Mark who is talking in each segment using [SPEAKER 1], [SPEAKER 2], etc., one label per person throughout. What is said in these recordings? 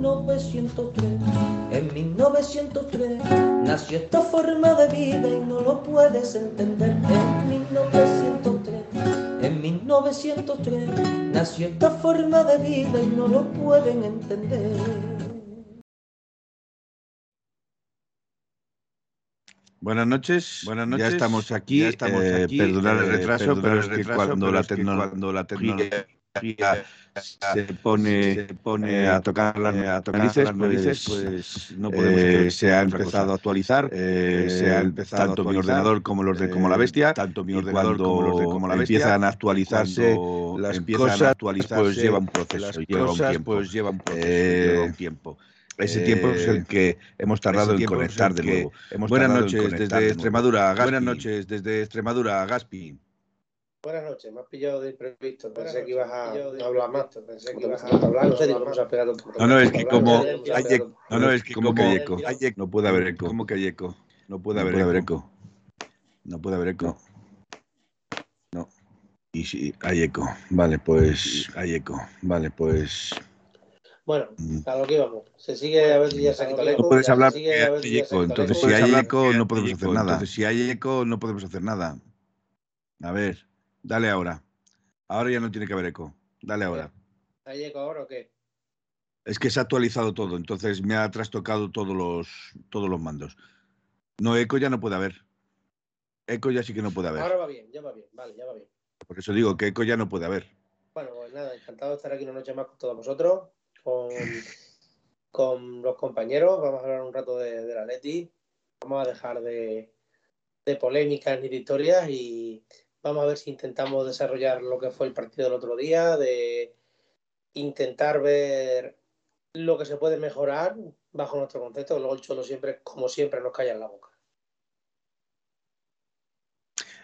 [SPEAKER 1] 1903. En 1903 nació esta forma de vida y no lo puedes entender. En 1903, en 1903 nació esta forma de vida y no lo pueden entender.
[SPEAKER 2] Buenas noches, buenas noches. Ya estamos aquí. Ya estamos eh, aquí. Perdonar el retraso, pero es que cuando, la tecnología se pone, se pone a tocar las, a tocar narices, las narices, pues, pues no podemos eh, se ha empezado a actualizar, eh, se ha empezado tanto mi ordenador como los de como la bestia, tanto mi ordenador como los de como la bestia, empiezan a actualizarse las cosas, a actualizarse, pues lleva un proceso, lleva un tiempo, pues lleva un proceso, lleva un tiempo. Ese tiempo es el que hemos tardado en conectar de nuevo. Buenas noches desde Extremadura, Buenas noches desde Extremadura, Gaspi.
[SPEAKER 3] Buenas noches, me has pillado de imprevisto. Pensé que ibas a hablar más. Pensé que ibas a hablar. No sé, vamos a pegar un
[SPEAKER 2] No, no, es que como. No, no, es que como que hay eco. No puede haber eco. ¿Cómo que hay eco? No puede haber eco. No puede haber eco. No. Y sí, hay eco. Vale, pues hay eco. Vale, pues
[SPEAKER 3] bueno, mm. a lo que íbamos. Se sigue a ver si ya se ha quitado el eco.
[SPEAKER 2] No puedes hablar si hay eco. Entonces, si hay eco, no podemos hacer nada. Entonces, si hay eco, no podemos hacer nada. A ver, dale ahora. Ahora ya no tiene que haber eco. Dale ahora.
[SPEAKER 3] ¿Hay eco ahora o qué?
[SPEAKER 2] Es que se ha actualizado todo, entonces me ha trastocado todos los, todos los mandos. No, eco ya no puede haber. Eco ya sí que no puede haber.
[SPEAKER 3] Ahora va bien, ya va bien, vale, ya va bien.
[SPEAKER 2] Por eso digo que eco ya no puede haber.
[SPEAKER 3] Bueno, pues nada, encantado de estar aquí una noche más con todos vosotros con, con los compañeros. Vamos a hablar un rato de, de la Leti. Vamos a dejar de, de polémicas ni de historias y vamos a ver si intentamos desarrollar lo que fue el partido del otro día, de intentar ver lo que se puede mejorar bajo nuestro concepto. Luego el Cholo siempre, como siempre, nos calla en la boca.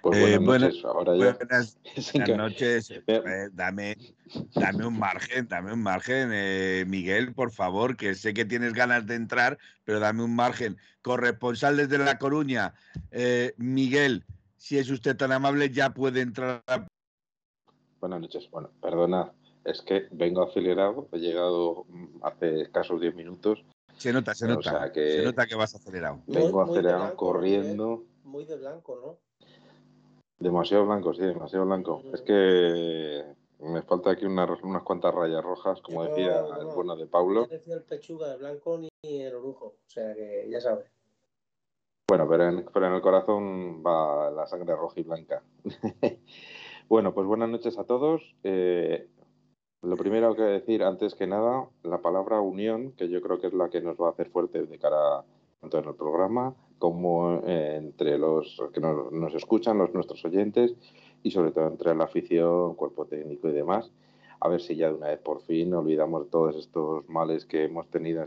[SPEAKER 2] Pues eh, buenas, noches, ahora buenas, noches. Eh, dame, dame un margen, dame un margen, eh, Miguel, por favor, que sé que tienes ganas de entrar, pero dame un margen. Corresponsal desde La Coruña, Miguel, si es usted tan amable, ya puede entrar.
[SPEAKER 4] Buenas noches. Bueno, perdona, es que vengo acelerado, he llegado mm, hace escasos 10 minutos.
[SPEAKER 2] Se nota, se nota. se nota que vas acelerado.
[SPEAKER 4] Vengo acelerado, corriendo.
[SPEAKER 3] Muy de blanco, ¿no?
[SPEAKER 4] Demasiado blanco, sí, demasiado blanco. Es que me falta aquí unas, unas cuantas rayas rojas, como decía el bueno de Paulo.
[SPEAKER 3] No decía el pechuga de blanco ni el orujo, o sea que ya sabes.
[SPEAKER 4] Bueno, pero en, el corazón va la sangre roja y blanca. bueno, pues buenas noches a todos. Eh, lo primero que decir, antes que nada, la palabra unión, que yo creo que es la que nos va a hacer fuerte de cara tanto en el programa como entre los que nos, escuchan, los nuestros oyentes y sobre todo entre la afición, cuerpo técnico y demás. A ver si ya de una vez por fin olvidamos todos estos males que hemos tenido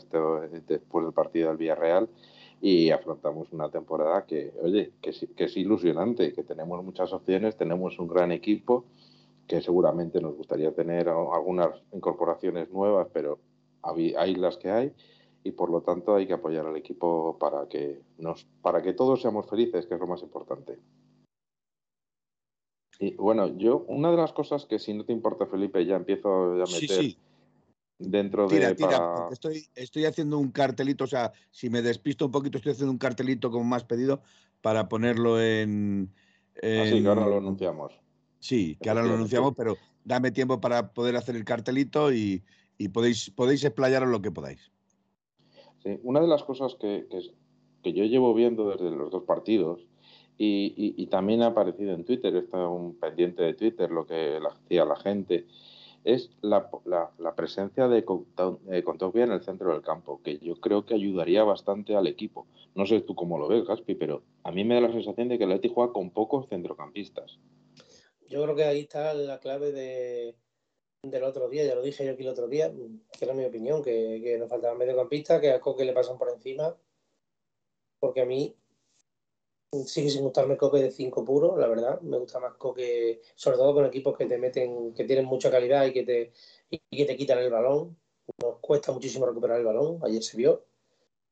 [SPEAKER 4] después del partido del Villarreal y afrontamos una temporada que, oye, que, que es ilusionante, que tenemos muchas opciones, tenemos un gran equipo, que seguramente nos gustaría tener algunas incorporaciones nuevas, pero hay las que hay y por lo tanto hay que apoyar al equipo para que nos para que todos seamos felices, que es lo más importante. Y bueno, yo una de las cosas que si no te importa Felipe ya empiezo a meter dentro de
[SPEAKER 2] tira, estoy estoy haciendo un cartelito, o sea, si me despisto un poquito estoy haciendo un cartelito como más pedido para ponerlo en,
[SPEAKER 4] Así ah, que ahora lo anunciamos.
[SPEAKER 2] Sí, que ahora lo anunciamos, pero dame tiempo para poder hacer el cartelito y, y podéis podéis explayaros lo que podáis.
[SPEAKER 4] Sí, una de las cosas que, que, yo llevo viendo desde los dos partidos y, y, también ha aparecido en Twitter, está un pendiente de Twitter lo que hacía la gente, es la, la, presencia de Contopia en el centro del campo, que yo creo que ayudaría bastante al equipo. No sé tú cómo lo ves, Gaspi, pero a mí me da la sensación de que el Atleti juega con pocos centrocampistas.
[SPEAKER 3] Yo creo que ahí está la clave de, del otro día, ya lo dije yo aquí el otro día, que era mi opinión, que, que nos faltaba mediocampista, que a Coque le pasan por encima, porque a mí sigue sin gustarme Coque de 5 puro, la verdad, me gusta más Coque, sobre todo con equipos que te meten, que tienen mucha calidad y que te, y que te quitan el balón, nos cuesta muchísimo recuperar el balón, ayer se vio,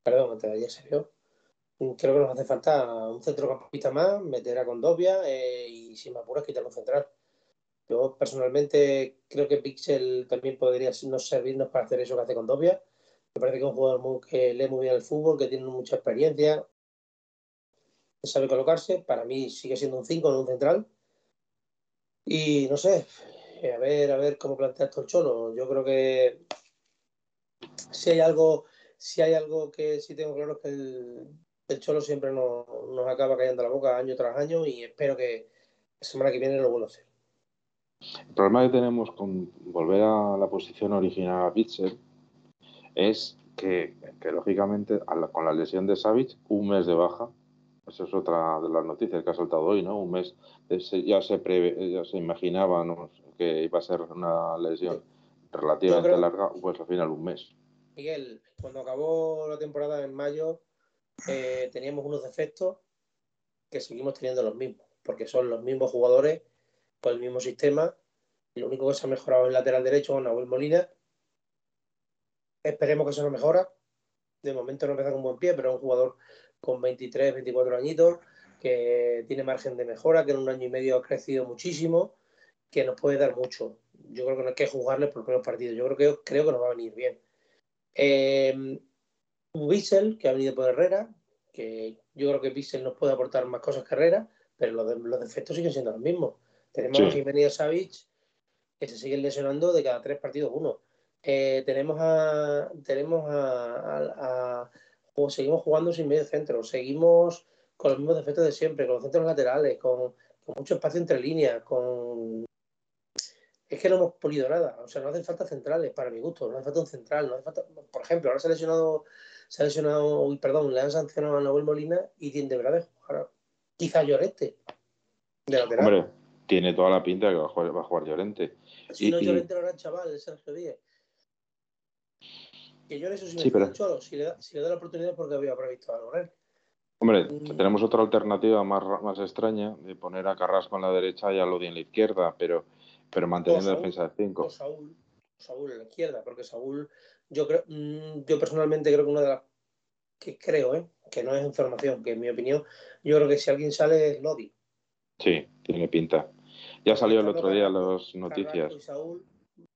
[SPEAKER 3] perdón, antes de ayer se vio, creo que nos hace falta un centrocampista más, meter a Condovia eh, y sin más apuras quitar un central. Yo personalmente creo que Pixel también podría no servirnos para hacer eso que hace Condovia. Me parece que es un jugador muy, que lee muy bien el fútbol, que tiene mucha experiencia, sabe colocarse. Para mí sigue siendo un 5, no un central. Y no sé, a ver, a ver cómo plantea esto el Cholo. Yo creo que si hay algo, si hay algo que sí tengo claro es que el, el Cholo siempre nos, acaba cayendo la boca año tras año y espero que la semana que viene lo vuelva a hacer.
[SPEAKER 4] El problema que tenemos con volver a la posición original a Pitcher es que, lógicamente con la lesión de Savic, un mes de baja, eso es otra de las noticias que ha soltado hoy, ¿no? Un mes, ya se prevé, ya se imaginaba que iba a ser una lesión relativamente larga, pues al final un mes.
[SPEAKER 3] Miguel, cuando acabó la temporada en mayo, eh, teníamos unos defectos que seguimos teniendo los mismos, porque son los mismos jugadores con el mismo sistema. Y lo único que se ha mejorado en el lateral derecho con Nahuel Molina. Esperemos que eso no mejora. De momento no empieza con buen pie, pero es un jugador con 23, 24 añitos que tiene margen de mejora, que en un año y medio ha crecido muchísimo, que nos puede dar mucho. Yo creo que no hay que jugarle por los primeros partidos. Yo creo que, creo que nos va a venir bien. Eh, Bissell, que ha venido por Herrera, que yo creo que Bissell nos puede aportar más cosas que Herrera, pero los, los defectos siguen siendo los mismos. Tenemos a Jiménez Savic, que se siguen lesionando de cada tres partidos uno. Eh, tenemos a. Tenemos a, seguimos jugando sin medio centro, seguimos con los mismos defectos de siempre, con los centros laterales, con, con mucho espacio entre líneas, con es que no hemos pulido nada. O sea, no hacen falta centrales, para mi gusto. No hace falta un central. No hace falta... Por ejemplo, ahora se ha lesionado, se ha lesionado, uy, perdón, le han sancionado a Nahuel Molina y tiene de verdad jugar. Quizá Llorente.
[SPEAKER 4] De Hombre, tiene toda la pinta de que va a jugar, va a jugar Llorente.
[SPEAKER 3] Si no, Llorente no era el chaval, el Sergio Díaz. Que yo eso sí me sí, pero... cholo. Si le, da, si le da la oportunidad porque había previsto algo él.
[SPEAKER 4] Hombre, mm. tenemos otra alternativa más, más extraña de poner a Carrasco en la derecha y a Lodi en la izquierda, pero pero manteniendo la defensa de 5.
[SPEAKER 3] Saúl, Saúl en la izquierda, porque Saúl, yo creo, mm, yo personalmente creo que una de las que creo, ¿eh? que no es información, que en mi opinión, yo creo que si alguien sale es Lodi.
[SPEAKER 4] Sí, tiene pinta. Ya salió el otro día las noticias. Carrasco y,
[SPEAKER 3] Saúl,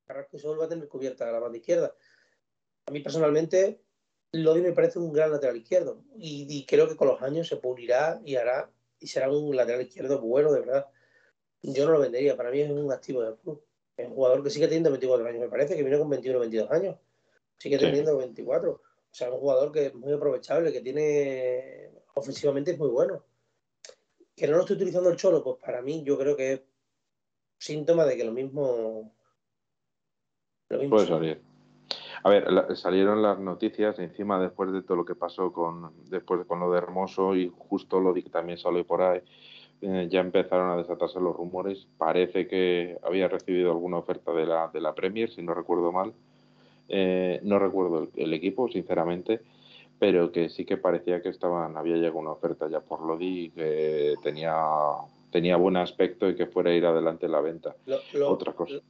[SPEAKER 3] Carrasco y Saúl va a tener cubierta la banda izquierda. A mí personalmente, Lodi me parece un gran lateral izquierdo y, y creo que con los años se pulirá y hará y será un lateral izquierdo bueno, de verdad yo no lo vendería. Para mí es un activo del club. Es un jugador que sigue teniendo 24 años, me parece, que viene con 21 o 22 años. Sigue teniendo 24. O sea, es un jugador que es muy aprovechable, que tiene ofensivamente es muy bueno. Que no lo estoy utilizando el cholo, pues para mí yo creo que es síntoma de que lo mismo.
[SPEAKER 4] Lo mismo Puede salir. A ver, salieron las noticias encima después de todo lo que pasó con después con lo de Hermoso y justo lo que también salió por ahí eh, ya empezaron a desatarse los rumores. Parece que había recibido alguna oferta de la, de la Premier, si no recuerdo mal. Eh, no recuerdo el, equipo, sinceramente, pero que sí que parecía que estaban, había llegado una oferta ya por Lodi que tenía, tenía buen aspecto y que fuera a ir adelante la venta. Otra cosa.
[SPEAKER 3] Lo,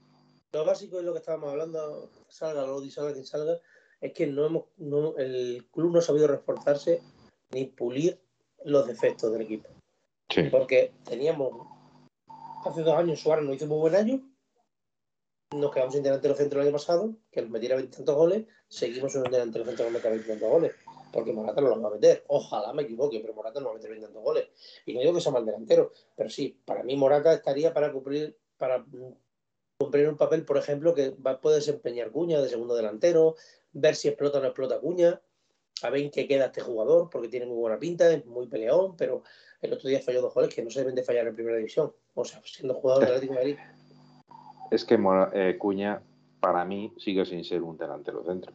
[SPEAKER 3] básico es lo que estábamos hablando, salga Lodi, salga quien salga, es que no hemos, no, el club no ha sabido reforzarse ni pulir los defectos del equipo. Porque teníamos hace dos años Suárez no hizo muy buen año. Nos quedamos sin delantero centro el año pasado, que nos metiera 20 tantos goles. Seguimos en un delantero centro que meta 20 tantos goles. Porque Morata no los va a meter. Ojalá me equivoque, pero Morata no va a meter 20 tantos goles. Y no digo que sea mal delantero, pero sí, para mí Morata estaría para cumplir, para cumplir un papel, por ejemplo, que va, puede desempeñar Cuña de segundo delantero, ver si explota o no explota Cuña, a ver en qué queda este jugador, porque tiene muy buena pinta, es muy peleón, pero el otro día falló dos goles que no se deben de fallar en primera división. O sea, siendo jugador del Atlético de Madrid.
[SPEAKER 4] Es que eh, Cuña, para mí, sigue sin ser un delantero centro.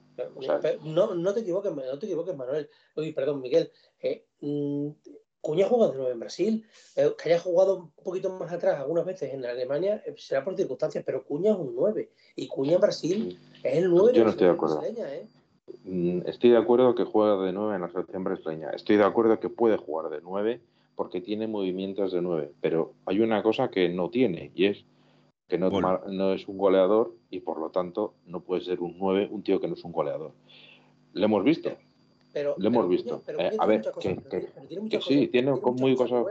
[SPEAKER 3] no, no te equivoques, no te equivoques, Manuel. Uy, perdón, Miguel. Eh, Cuña juega de nueve en Brasil, eh, que haya jugado un poquito más atrás algunas veces en Alemania eh, será por circunstancias, pero Cuña es un 9 y Cuña en Brasil es el 9
[SPEAKER 4] Yo no estoy de acuerdo. ¿eh? Mm, estoy de acuerdo que juega de 9 en la selección brasileña. Estoy de acuerdo que puede jugar de 9 porque tiene movimientos de 9, pero hay una cosa que no tiene y es que no, no es un goleador y por lo tanto no puede ser un 9 un tío que no es un goleador. Lo hemos visto. Pero, lo hemos visto. Eh, a ver, que, sí, tiene, muy cosas.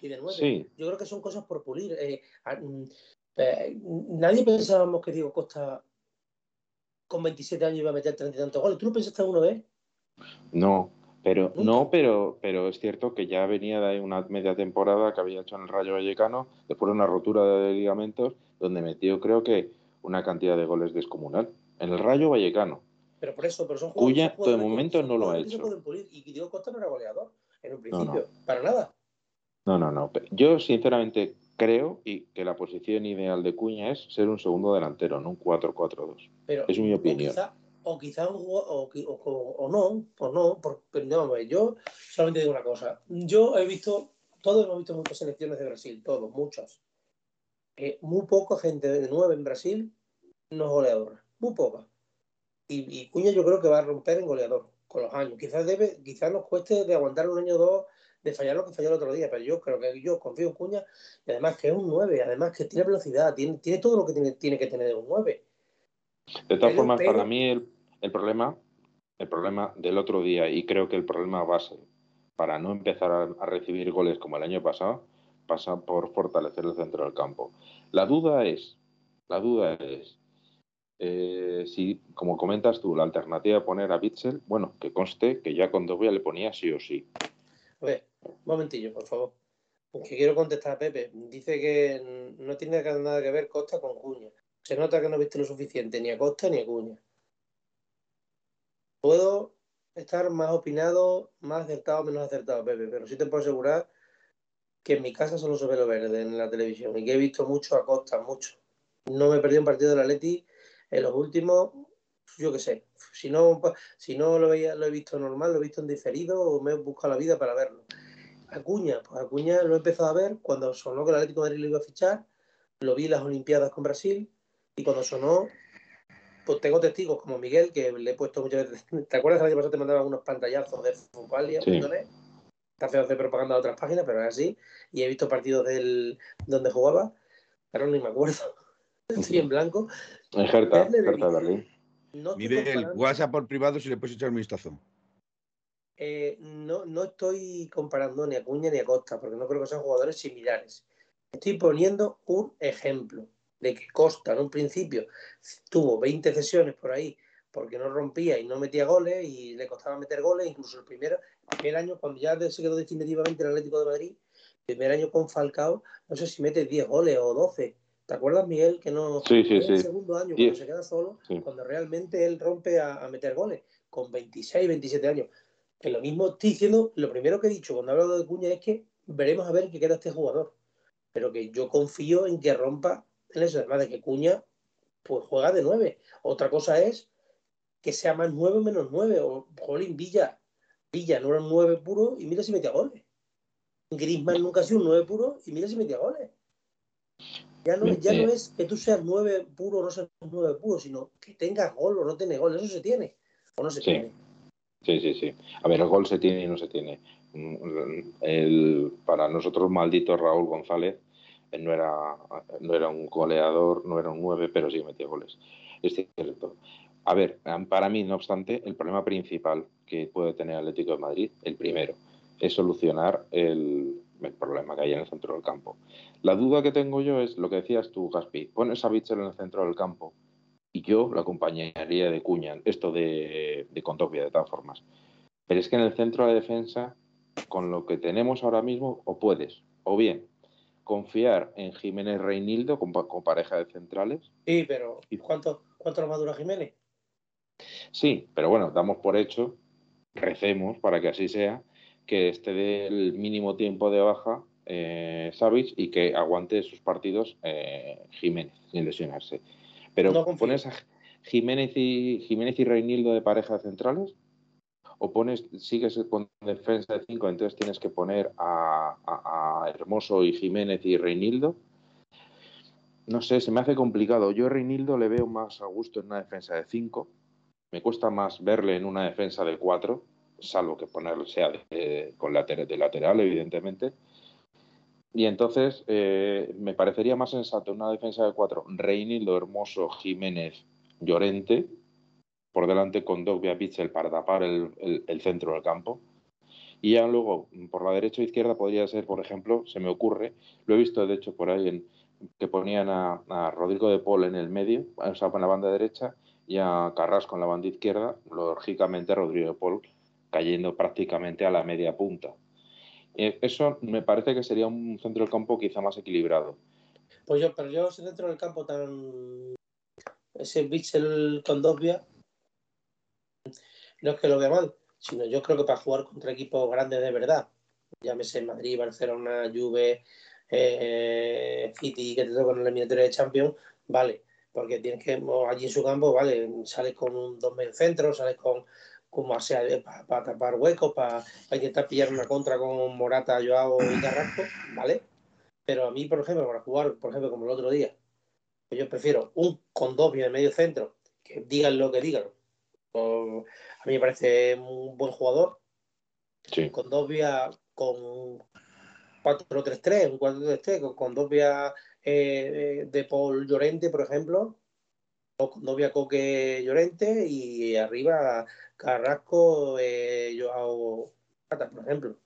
[SPEAKER 3] Y de nueve. Yo creo que son cosas por pulir. Eh, mm, eh, nadie pensábamos que Diego Costa con 27 años iba a meter 30 y tantos goles. ¿Tú lo pensaste alguna vez?
[SPEAKER 4] No, pero no, pero, pero es cierto que ya venía de una media temporada que había hecho en el Rayo Vallecano, después de una rotura de ligamentos, donde metió creo que una cantidad de goles descomunal. En el Rayo Vallecano.
[SPEAKER 3] Pero por eso, pero son
[SPEAKER 4] jugadores. Cuya, de momento no lo ha hecho.
[SPEAKER 3] Y Diego Costa no era goleador en un principio, para nada.
[SPEAKER 4] No, no, no. Yo sinceramente creo y que la posición ideal de Cuña es ser un segundo delantero, no un 4-4-2. Es mi opinión.
[SPEAKER 3] O quizá, o, o, no, o no, porque no, yo solamente digo una cosa. Yo he visto, todos hemos visto muchas selecciones de Brasil, todos, muchas. muy poca gente de nueve en Brasil no es goleadora, muy poca y, Cuña yo creo que va a romper en goleador con los años. Quizás debe, quizás nos cueste de aguantar un año o dos de fallar lo que falló el otro día, pero yo creo que yo confío en Cuña y además que es un 9, además que tiene velocidad, tiene, tiene todo lo que tiene, tiene que tener un 9.
[SPEAKER 4] De todas formas, para mí el, el, problema, el problema del otro día, y creo que el problema base para no empezar a, a recibir goles como el año pasado, pasa por fortalecer el centro del campo. La duda es, la duda es, eh, si, como comentas tú, la alternativa de poner a Bitzel, bueno, que conste que ya con Dobia le ponía sí o sí.
[SPEAKER 3] A ver, un momentillo, por favor. Que quiero contestar a Pepe. Dice que no tiene nada que ver Costa con Cuña. Se nota que no viste lo suficiente ni a Costa ni a Cuña. Puedo estar más opinado, más acertado o menos acertado, Pepe, pero sí te puedo asegurar que en mi casa solo se ve lo verde en la televisión y que he visto mucho a Costa, mucho. No me perdí un partido de la Leti en los últimos, yo qué sé, si no, si no lo, veía, lo he visto normal, lo he visto en diferido o me he buscado la vida para verlo. Acuña, pues Acuña lo he empezado a ver cuando sonó que el Atlético de Madrid lo iba a fichar, lo vi en las Olimpiadas con Brasil y cuando sonó, pues tengo testigos como Miguel, que le he puesto muchas veces. ¿Te acuerdas que el año pasado te mandaba unos pantallazos de Fupalia? Sí. Está feo hacer propaganda de otras páginas, pero es así. Y he visto partidos del donde jugaba, pero ni me acuerdo. Estoy en blanco.
[SPEAKER 4] En Hertha, Hertha Berlín.
[SPEAKER 2] Mire el WhatsApp por privado si le puedes echar un vistazo.
[SPEAKER 3] Eh, no, no estoy comparando ni a Cuña ni a Costa, porque no creo que sean jugadores similares. Estoy poniendo un ejemplo de que Costa en un principio tuvo 20 sesiones por ahí porque no rompía y no metía goles y le costaba meter goles, incluso el primer, primer año, cuando ya se quedó definitivamente el Atlético de Madrid, el primer año con Falcao, no sé si mete 10 goles o 12, ¿Te acuerdas, Miguel, que no
[SPEAKER 4] sí, sí,
[SPEAKER 3] el segundo año cuando se queda solo, cuando realmente él rompe a, meter goles, con 26, 27 años? Que lo mismo estoy diciendo, lo primero que he dicho cuando he hablado de Cuña es que veremos a ver qué queda este jugador. Pero que yo confío en que rompa en eso, además de que Cuña pues juega de 9. Otra cosa es que sea más 9 o menos 9. O Jolín Villa. Villa no era un 9 puro y mira si metía goles. Grisman nunca ha sido un 9 puro y mira si metía goles. Ya no, ya no es que tú seas nueve puro o no seas nueve puro, sino que tengas gol o no tengas gol. Eso se tiene o no se tiene.
[SPEAKER 4] Sí, sí, sí. A ver, el gol se tiene y no se tiene. El, para nosotros, maldito Raúl González, no era, no era un goleador, no era un nueve, pero sí metía goles. Es cierto. A ver, para mí, no obstante, el problema principal que puede tener Atlético de Madrid, el primero, es solucionar el, el problema que hay en el centro del campo. La duda que tengo yo es lo que decías tú, Gaspi. Pones a Bitzel en el centro del campo y yo lo acompañaría de Cuña, esto de, de de todas formas. Pero es que en el centro de la defensa, con lo que tenemos ahora mismo, o puedes, o bien confiar en Jiménez Reinildo con, pareja de centrales.
[SPEAKER 3] Sí, pero ¿cuánto, cuánto más dura Jiménez?
[SPEAKER 4] Sí, pero bueno, damos por hecho, recemos para que así sea, que esté del mínimo tiempo de baja eh, y que aguante sus partidos eh, Jiménez sin lesionarse. Pero pones a Jiménez y Jiménez y Reinildo de pareja centrales o pones, sigues con defensa de 5, entonces tienes que poner a, a, Hermoso y Jiménez y Reinildo. No sé, se me hace complicado. Yo a Reinildo le veo más a gusto en una defensa de 5. Me cuesta más verle en una defensa de 4, salvo que ponerlo sea de, con lateral, de lateral, evidentemente. Y entonces eh, me parecería más sensato una defensa de 4, Reinildo, Hermoso, Jiménez, Llorente, por delante con Dogbia Pitzel para tapar el, centro del campo. Y ya luego, por la derecha o izquierda, podría ser, por ejemplo, se me ocurre, lo he visto de hecho por ahí, que ponían a, Rodrigo de Paul en el medio, o sea, en la banda derecha, y a Carrasco en la banda izquierda, lógicamente Rodrigo de Paul cayendo prácticamente a la media punta. Eh, eso me parece que sería un centro del campo quizá más equilibrado.
[SPEAKER 3] Pues yo, pero yo ese centro del campo tan. Ese Bitzel con Dogbia no es que lo vea mal, sino yo creo que para jugar contra equipos grandes de verdad, llámese Madrid, Barcelona, Juve, eh, City, que te tocan en la eliminatoria de Champions, vale, porque tienes que, allí en su campo, vale, sales con un dos medio centro, sales con como sea para, tapar huecos, para, intentar pillar una contra con Morata, Joao y Carrasco, ¿vale? Pero a mí, por ejemplo, para jugar, por ejemplo, como el otro día, pues yo prefiero un con dos de medio centro, que digan lo que digan, a mí me parece un buen jugador. Con dos vías, con 4-3-3, un 4-3-3, con, dos vías eh, de Paul Llorente, por ejemplo, vías Coque Llorente y arriba Carrasco, eh, Joao Pata, por ejemplo.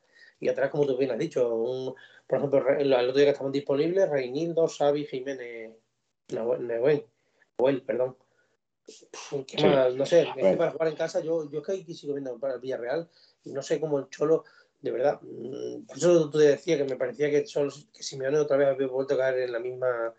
[SPEAKER 3] Y atrás, como tú bien has dicho, un, por ejemplo, el, otro día que estaban disponibles, Reinildo, Xavi, Jiménez, Nahuel, perdón. No sé, es que para jugar en casa, yo, yo es que aquí sigo viendo para el Villarreal y no sé cómo el Cholo, de verdad. Mm, por eso tú te decía que me parecía que, solo, que Simeone otra vez había vuelto a caer en la misma,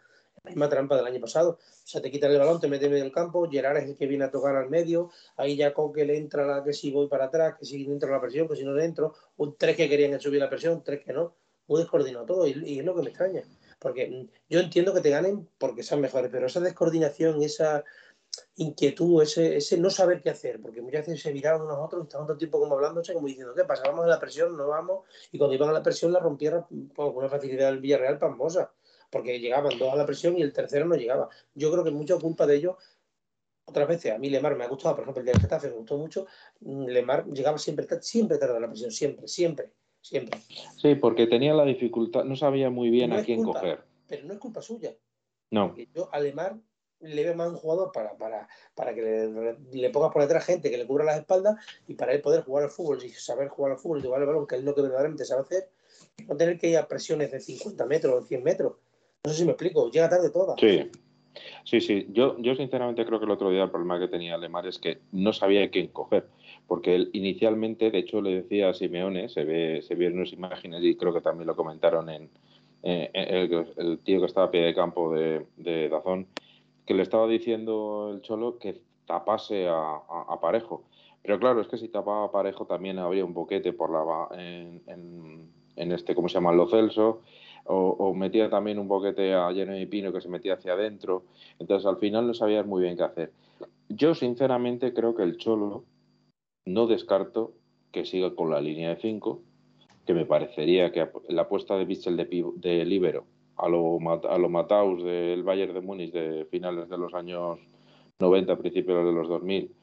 [SPEAKER 3] misma trampa del año pasado. O sea, te quitan el balón, te meten en medio del campo, Gerard es el que viene a tocar al medio, ahí ya que le entra la que si voy para atrás, que si entra la presión, que si no le entro, un tres que querían subir la presión, tres que no. Muy descoordinado todo y, es lo que me extraña. Porque yo entiendo que te ganen porque sean mejores, pero esa descoordinación esa inquietud, ese, ese no saber qué hacer, porque muchas veces se miraban unos a otros, estaban todo el tiempo como hablándose, como diciendo, ¿qué pasa? Vamos a la presión, no vamos, y cuando iban a la presión la rompieron con una facilidad del Villarreal pasmosa, porque llegaban dos a la presión y el tercero no llegaba. Yo creo que mucha culpa de ellos, otras veces, a mí Lemar me ha gustado, por ejemplo, el de Getafe me gustó mucho, Lemar llegaba siempre, siempre tarde a la presión, siempre, siempre, siempre.
[SPEAKER 4] Sí, porque tenía la dificultad, no sabía muy bien a quién coger.
[SPEAKER 3] Pero no es culpa suya.
[SPEAKER 4] No.
[SPEAKER 3] yo a Lemar le ve más un jugador para, para, para que le, le, pongas por detrás gente que le cubra las espaldas y para él poder jugar al fútbol y saber jugar al fútbol y jugar el balón, que es lo que verdaderamente sabe hacer, no tener que ir a presiones de 50 metros o 100 metros. No sé si me explico, llega tarde toda.
[SPEAKER 4] Sí, sí, sí. Yo, yo sinceramente creo que el otro día el problema que tenía Lemar es que no sabía quién coger, porque él inicialmente, de hecho, le decía a Simeone, se ve, se vieron unas imágenes y creo que también lo comentaron en, el, tío que estaba a pie de campo de, Dazón, que le estaba diciendo el Cholo que tapase a, Parejo. Pero claro, es que si tapaba a Parejo también habría un boquete por la en, este, ¿cómo se llama? Lo Celso. O, metía también un boquete a Jenny Pino que se metía hacia adentro. Entonces al final no sabías muy bien qué hacer. Yo sinceramente creo que el Cholo no descarto que siga con la línea de 5, que me parecería que la apuesta de Bichel de, de Libero a lo, a lo Mataus del Bayern de Múnich de finales de los años 90, principios de los 2000,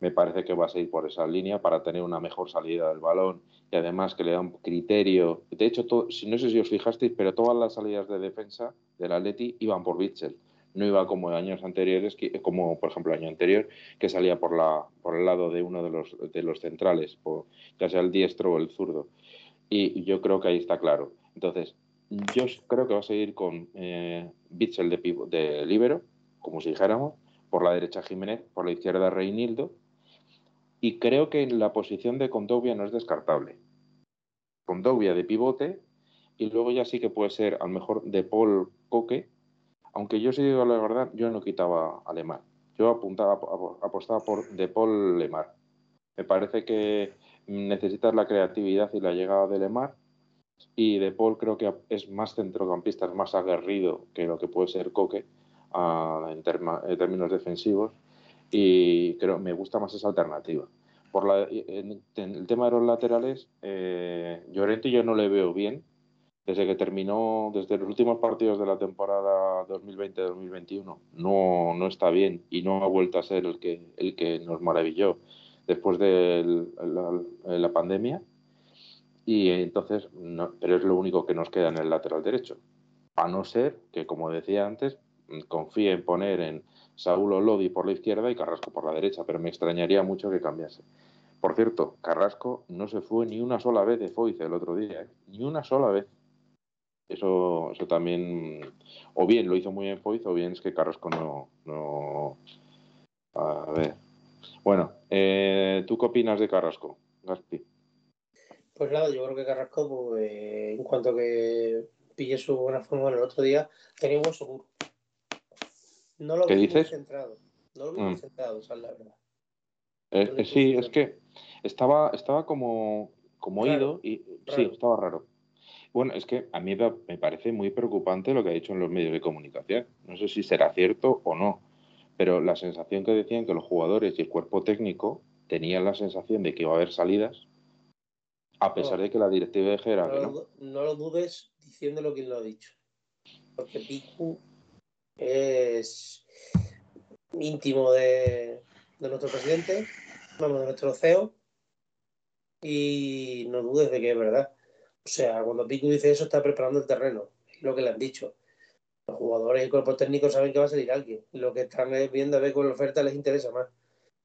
[SPEAKER 4] me parece que va a seguir por esa línea para tener una mejor salida del balón y además que le da un criterio. De hecho, no sé si os fijasteis, pero todas las salidas de defensa del Atleti iban por Bitzel. No iba como años anteriores, como por ejemplo el año anterior, que salía por, la, por el lado de uno de los, de los centrales, ya sea el diestro o el zurdo. Y yo creo que ahí está claro. Entonces, yo creo que va a seguir con eh, Bitzel de, de libero, como si dijéramos, por la derecha Jiménez, por la izquierda Reinildo, y creo que la posición de Condovia no es descartable. Condovia de pivote, y luego ya sí que puede ser a lo mejor de Paul Coque, aunque yo si digo la verdad, yo no quitaba a Lemar. Yo apuntaba, apostaba por de Paul Lemar. Me parece que necesitas la creatividad y la llegada de Lemar y De Paul creo que es más centrocampista, es más aguerrido que lo que puede ser Coque en, términos defensivos y creo me gusta más esa alternativa. por la, en, el tema de los laterales, eh, Llorente yo no le veo bien. Desde que terminó, desde los últimos partidos de la temporada 2020-2021, no, no está bien y no ha vuelto a ser el que, el que nos maravilló después de la, pandemia. Y entonces, pero es lo único que nos queda en el lateral derecho. A no ser que, como decía antes, confíe en poner en Saúl Lodi por la izquierda y Carrasco por la derecha, pero me extrañaría mucho que cambiase. Por cierto, Carrasco no se fue ni una sola vez de Foyce el otro día, ¿eh? ni una sola vez. Eso, eso también, o bien lo hizo muy bien Foyce, o bien es que Carrasco no. no... A ver. Bueno, eh, ¿tú qué opinas de Carrasco, Gaspi?
[SPEAKER 3] Pues nada, yo creo que Carrasco, pues, en cuanto que pille su buena forma el otro día, tenía un buen seguro. No lo
[SPEAKER 4] ¿Qué
[SPEAKER 3] vi
[SPEAKER 4] dices?
[SPEAKER 3] centrado. No lo vi mm. centrado, esa es la verdad.
[SPEAKER 4] Eh, sí, es que estaba, estaba como, como oído y sí, estaba raro. Bueno, es que a mí me parece muy preocupante lo que ha dicho en los medios de comunicación. No sé si será cierto o no, pero la sensación que decían que los jugadores y el cuerpo técnico tenían la sensación de que iba a haber salidas, a pesar de que la directiva dijera
[SPEAKER 3] no
[SPEAKER 4] que
[SPEAKER 3] no. No lo dudes diciendo que lo ha dicho. Porque Piku es íntimo de, nuestro presidente, vamos, de nuestro CEO, y no dudes de que es verdad. O sea, cuando Pico dice eso, está preparando el terreno, es lo que le han dicho. Los jugadores y el cuerpo técnico saben que va a salir alguien. Lo que están viendo a ver con la oferta les interesa más.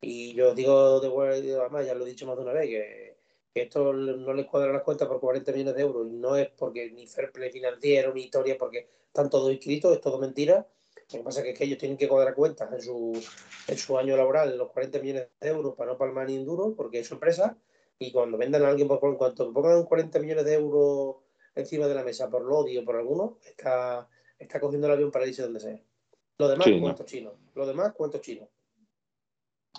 [SPEAKER 3] Y yo digo de además, ya lo he dicho más de una vez, que, esto no les cuadra las cuentas por 40 millones de euros. Y no es porque ni fair play financiero, ni historia, porque están todos inscritos, es todo mentira. Lo que pasa es que ellos tienen que cuadrar cuentas en su, en su año laboral, los 40 millones de euros para no palmar ni un duro, porque es su empresa. Y cuando vendan a alguien, por, en cuanto pongan 40 millones de euros encima de la mesa por Lodi o por alguno, está, está cogiendo el avión para irse donde sea. Lo demás, cuentos chinos. Lo demás, cuentos chinos.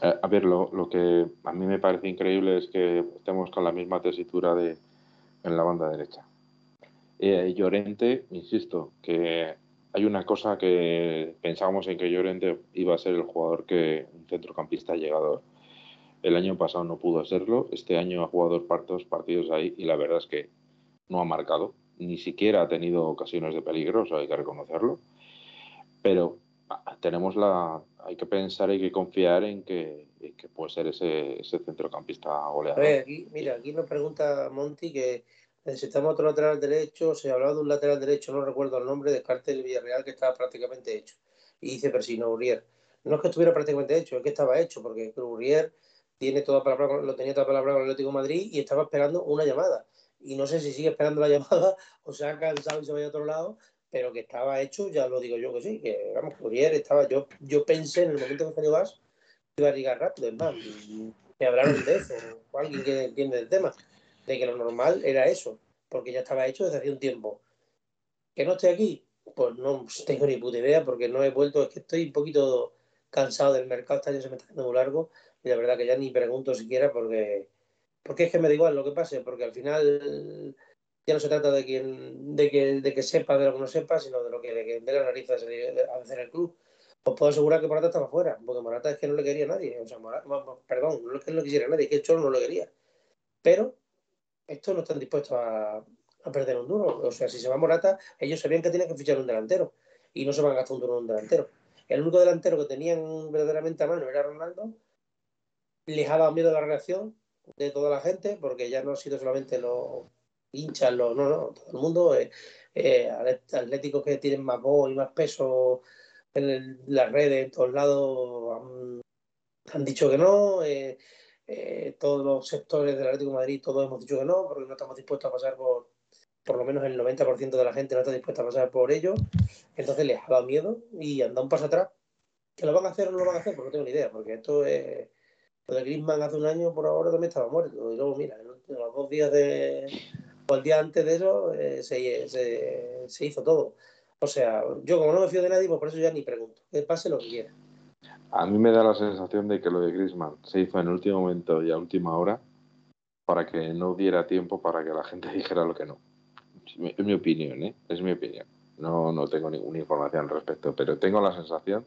[SPEAKER 4] Eh, a ver, lo, lo, que a mí me parece increíble es que estemos con la misma tesitura de, en la banda derecha. Eh, Llorente, insisto, que hay una cosa que pensábamos en que Llorente iba a ser el jugador que un centrocampista llegador. El año pasado no pudo serlo, este año ha jugado dos partidos ahí y la verdad es que no ha marcado, ni siquiera ha tenido ocasiones de peligro, eso hay que reconocerlo. Pero ah, tenemos la, hay que pensar, hay que confiar en que, puede ser ese, centrocampista goleador.
[SPEAKER 3] Mira, aquí nos pregunta Monty que necesitamos otro lateral derecho, se hablaba de un lateral derecho, no recuerdo el nombre, de del Villarreal que estaba prácticamente hecho. Y dice Persino, Urier. No es que estuviera prácticamente hecho, es que estaba hecho, porque Urier tiene toda palabra, lo tenía toda palabra con el Atlético Madrid y estaba esperando una llamada. Y no sé si sigue esperando la llamada o se ha cansado y se vaya a otro lado, pero que estaba hecho, ya lo digo yo que sí, que vamos, Urier estaba, yo, yo pensé en el momento que salió Gas, iba a llegar rápido, es más, me hablaron de eso, o alguien que entiende el tema de que lo normal era eso, porque ya estaba hecho desde hace un tiempo. ¿Que no esté aquí? Pues no tengo ni puta idea, porque no he vuelto, es que estoy un poquito cansado del mercado, este año se me está haciendo muy largo, y la verdad que ya ni pregunto siquiera porque, porque es que me da igual lo que pase, porque al final ya no se trata de, quien, de, que, de que sepa de lo que no sepa, sino de lo que le la nariz a hacer el club. Os puedo asegurar que Morata estaba fuera, porque Morata es que no le quería a nadie. O sea, perdón, no es que no quisiera a nadie, es que el Cholo no lo quería. Pero estos no están dispuestos a, perder un duro. O sea, si se va Morata, ellos sabían que tenían que fichar un delantero y no se van a gastar un duro en un delantero. El único delantero que tenían verdaderamente a mano era Ronaldo. Les ha dado miedo la reacción de toda la gente porque ya no ha sido solamente los hinchas, los, no, no, todo el mundo, eh, eh, atléticos que tienen más voz y más peso en las redes, en todos lados, han, dicho que no. Eh, eh, todos los sectores del Atlético de Madrid, todos hemos dicho que no, porque no estamos dispuestos a pasar por, por lo menos el 90% de la gente no está dispuesta a pasar por ello. Entonces les ha dado miedo y anda un paso atrás. ¿Que lo van a hacer o no lo van a hacer? Pues no tengo ni idea, porque esto es. Lo de Griezmann hace un año por ahora también estaba muerto. Y luego, mira, los dos días de. o el día antes de eso eh, se, se, se hizo todo. O sea, yo como no me fío de nadie, pues por eso ya ni pregunto. Que pase lo que quiera.
[SPEAKER 4] A mí me da la sensación de que lo de Griezmann se hizo en el último momento y a última hora para que no diera tiempo para que la gente dijera lo que no. Es mi opinión, ¿eh? Es mi opinión. No, no tengo ninguna información al respecto, pero tengo la sensación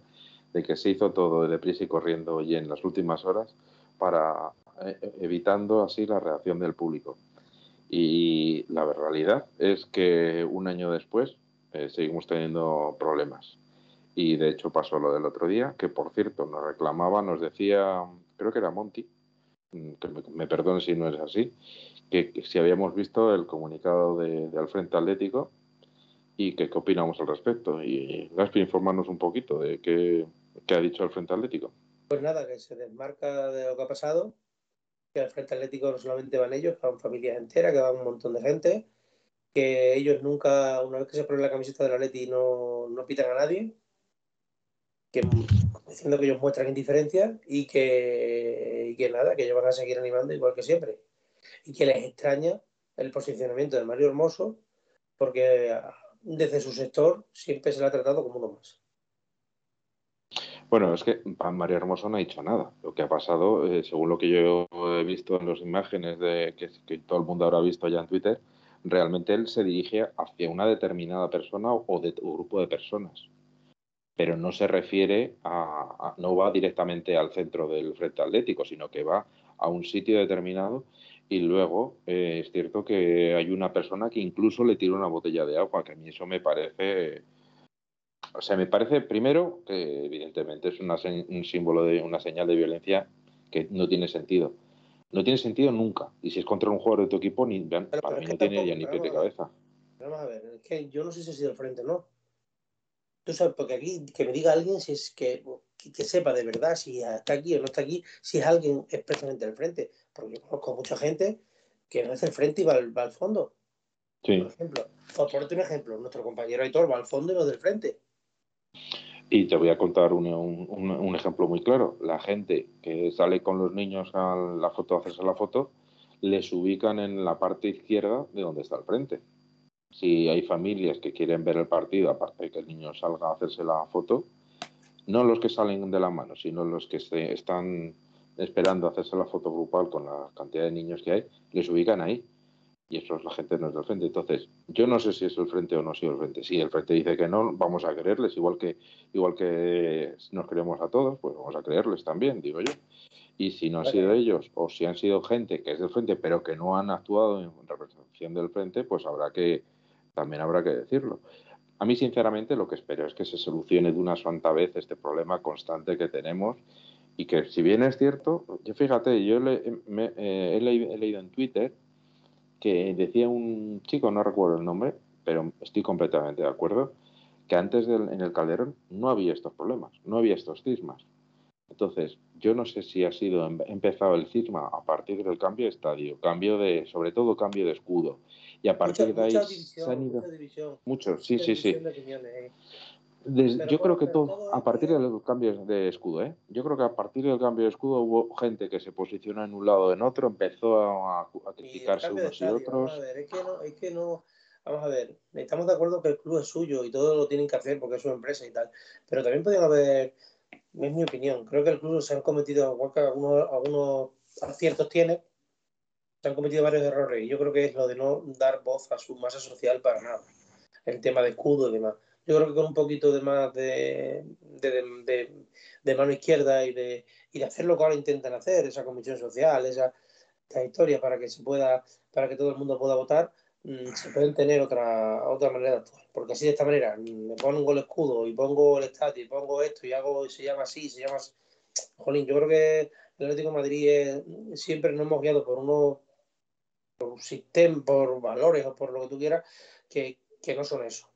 [SPEAKER 4] de que se hizo todo de deprisa y corriendo y en las últimas horas para eh, evitando así la reacción del público. Y la realidad es que un año después eh, seguimos teniendo problemas. Y de hecho pasó lo del otro día, que por cierto nos reclamaba, nos decía, creo que era Monty, mm, que me, perdone si no es así, que, si habíamos visto el comunicado de, del Frente Atlético y que qué opinamos al respecto. Y Gaspi, informarnos un poquito de qué, qué ha dicho el Frente Atlético.
[SPEAKER 3] Pues nada, que se desmarca de lo que ha pasado, que al Frente Atlético no solamente van ellos, van familias enteras, que van un montón de gente, que ellos nunca, una vez que se ponen la camiseta del Atleti, no, no pitan a nadie, que, diciendo que ellos muestran indiferencia y que, y que nada, que ellos van a seguir animando igual que siempre. Y que les extraña el posicionamiento de Mario Hermoso, porque desde su sector siempre se le ha tratado como uno más.
[SPEAKER 4] Bueno, es que Mario Hermoso no ha dicho nada. Lo que ha pasado, eh, según lo que yo he visto en las imágenes de que, todo el mundo habrá visto ya en Twitter, realmente él se dirige hacia una determinada persona o grupo de personas. Pero no se refiere a, no va directamente al centro del frente atlético, sino que va a un sitio determinado y luego eh, es cierto que hay una persona que incluso le tira una botella de agua, que a mí eso me parece o sea, me parece primero que evidentemente es una, un símbolo de una señal de violencia que no tiene sentido. No tiene sentido nunca. Y si es contra un jugador de tu equipo, ni, para mí no tiene ya ni pie de cabeza.
[SPEAKER 3] Vamos a ver, es que yo no sé si ha sido el frente no. Tú sabes, porque aquí que me diga alguien si es que, que, sepa de verdad si está aquí o no está aquí, si es alguien expresamente del frente. Porque yo conozco mucha gente que no es el frente y va al, va al fondo. Sí. Por ejemplo, por ponerte un ejemplo, nuestro compañero Aitor va al fondo y no del frente.
[SPEAKER 4] Y te voy a contar un, un, ejemplo muy claro. La gente que sale con los niños a la foto, a hacerse la foto, les ubican en la parte izquierda de donde está el frente. Si hay familias que quieren ver el partido, aparte de que el niño salga a hacerse la foto, no los que salen de la mano, sino los que se están esperando hacerse la foto grupal con la cantidad de niños que hay, les ubican ahí y eso es la gente no es del frente. Entonces, yo no sé si es el frente o no es el frente. Si el frente dice que no, vamos a creerles, igual que, igual que nos creemos a todos, pues vamos a creerles también, digo yo. Y si no han sido ellos, o si han sido gente que es del frente, pero que no han actuado en representación del frente, pues habrá que, también habrá que decirlo. A mí, sinceramente, lo que espero es que se solucione de una santa vez este problema constante que tenemos y que, si bien es cierto, yo fíjate, yo eh, he leído en Twitter que decía un chico, no recuerdo el nombre, pero estoy completamente de acuerdo, que antes en el Calderón no había estos problemas, no había estos cismas. Entonces, yo no sé si ha sido em, empezado el cisma a partir del cambio de estadio, cambio de, sobre todo cambio de escudo. Y a partir de ahí se han ido. Muchos, sí, sí, sí. Eh yo creo que todo, a partir de los cambios de escudo, ¿eh? Yo creo que a partir del cambio de escudo hubo gente que se posicionó en un lado o en otro, empezó a, criticarse unos y otros.
[SPEAKER 3] Vamos a ver, es que, no, es que no, vamos a ver, estamos de acuerdo que el club es suyo y todo lo tienen que hacer porque es su empresa y tal, pero también podrían haber, es mi opinión, creo que el club se han cometido, igual que algunos, algunos aciertos tiene, se han cometido varios errores y yo creo que es lo de no dar voz a su masa social para nada, el tema de escudo y demás yo creo que con un poquito de más de, de, mano izquierda y de, y de hacer lo que ahora intentan hacer, esa comisión social, esa, historia para que se pueda, para que todo el mundo pueda votar, mm, se pueden tener otra, otra manera de actuar. Porque así de esta manera, mm, me pongo el escudo y pongo el estadio y pongo esto y hago, y se llama así, se llama así. Jolín, yo creo que el Atlético Madrid siempre nos hemos guiado por unos por un sistema, por valores o por lo que tú quieras, que, que no son eso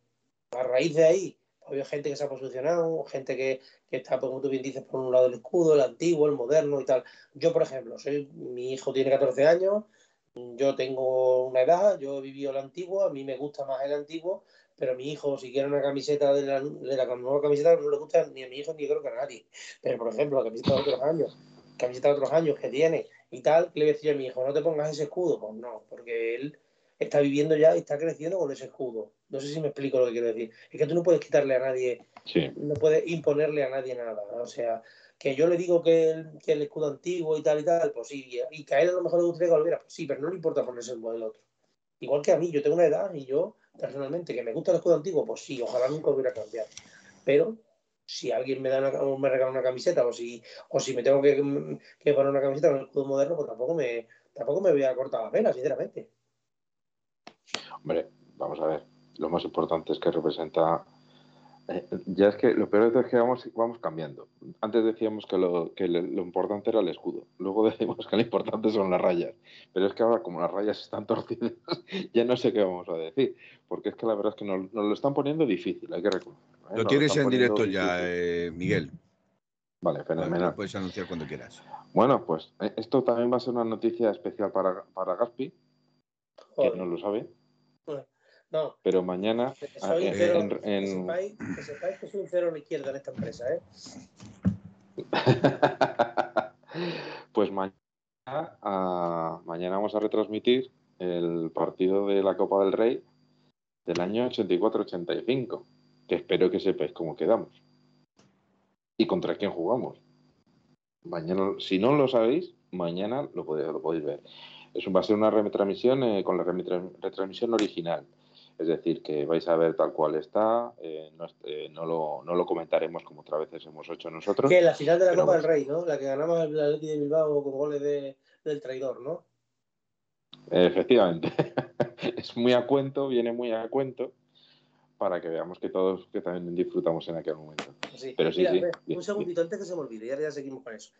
[SPEAKER 3] a raíz de ahí, había gente que se ha posicionado, gente que, está, pues, como tú bien dices, por un lado el escudo, el antiguo, el moderno y tal. Yo, por ejemplo, soy, mi hijo tiene 14 años, yo tengo una edad, yo he vivido el antiguo, a mí me gusta más el antiguo, pero mi hijo, si quiere una camiseta de la, de la nueva camiseta, no le gusta ni a mi hijo ni creo que a nadie. Pero, por ejemplo, la camiseta de otros años, camiseta de otros años que tiene y tal, le voy a decir a mi hijo, no te pongas ese escudo. Pues no, porque él está viviendo ya y está creciendo con ese escudo. No sé si me explico lo que quiero decir. Es que tú no puedes quitarle a nadie, no puedes imponerle a nadie nada. O sea, que yo le digo que el, que el, escudo antiguo y tal y tal, pues sí, y que a él a lo mejor le gustaría que volviera, pues sí, pero no le importa ponerse el modelo otro. Igual que a mí, yo tengo una edad y yo, personalmente, que me gusta el escudo antiguo, pues sí, ojalá nunca hubiera cambiado. Pero si alguien me da una, me regala una camiseta o si, o si me tengo que, que poner una camiseta con el escudo moderno, pues tampoco me, tampoco me voy a cortar la pena, sinceramente.
[SPEAKER 4] Hombre, vamos a ver. Lo más importante es que representa eh, ya es que lo peor es que vamos, vamos cambiando. Antes decíamos que, lo, que lo importante era el escudo, luego decimos que lo importante son las rayas, pero es que ahora como las rayas están torcidas, ya no sé qué vamos a decir, porque es que la verdad es que nos, lo están poniendo difícil, hay que reconocerlo.
[SPEAKER 2] ¿eh? Lo tienes en directo ya, eh, Miguel.
[SPEAKER 4] Vale, fenomenal.
[SPEAKER 2] lo puedes anunciar cuando quieras.
[SPEAKER 4] Bueno, pues esto también va a ser una noticia especial para, para Gaspi, que no lo sabe.
[SPEAKER 3] No.
[SPEAKER 4] Pero mañana.
[SPEAKER 3] Que, soy en, cero, que, sepáis, que, sepáis, que soy un cero a la izquierda en esta empresa, ¿eh?
[SPEAKER 4] pues mañana, uh, mañana vamos a retransmitir el partido de la Copa del Rey del año 84-85, que espero que sepáis cómo quedamos y contra quién jugamos. Mañana, si no lo sabéis, mañana lo podéis, lo podéis ver. Es, va a ser una retransmisión eh, con la retransmisión original. Es decir, que vais a ver tal cual está, eh, no, eh, no, lo, no, lo, comentaremos como otras veces hemos hecho nosotros.
[SPEAKER 3] Que la final de la Copa del Rey, ¿no? La que ganamos el Atleti de Bilbao con goles de, del traidor, ¿no?
[SPEAKER 4] Efectivamente. es muy a cuento, viene muy a cuento para que veamos que todos que también disfrutamos en aquel momento.
[SPEAKER 3] Sí. Pero sí, Mira, sí. Un segundito antes que se me olvide, ya, ya seguimos con eso.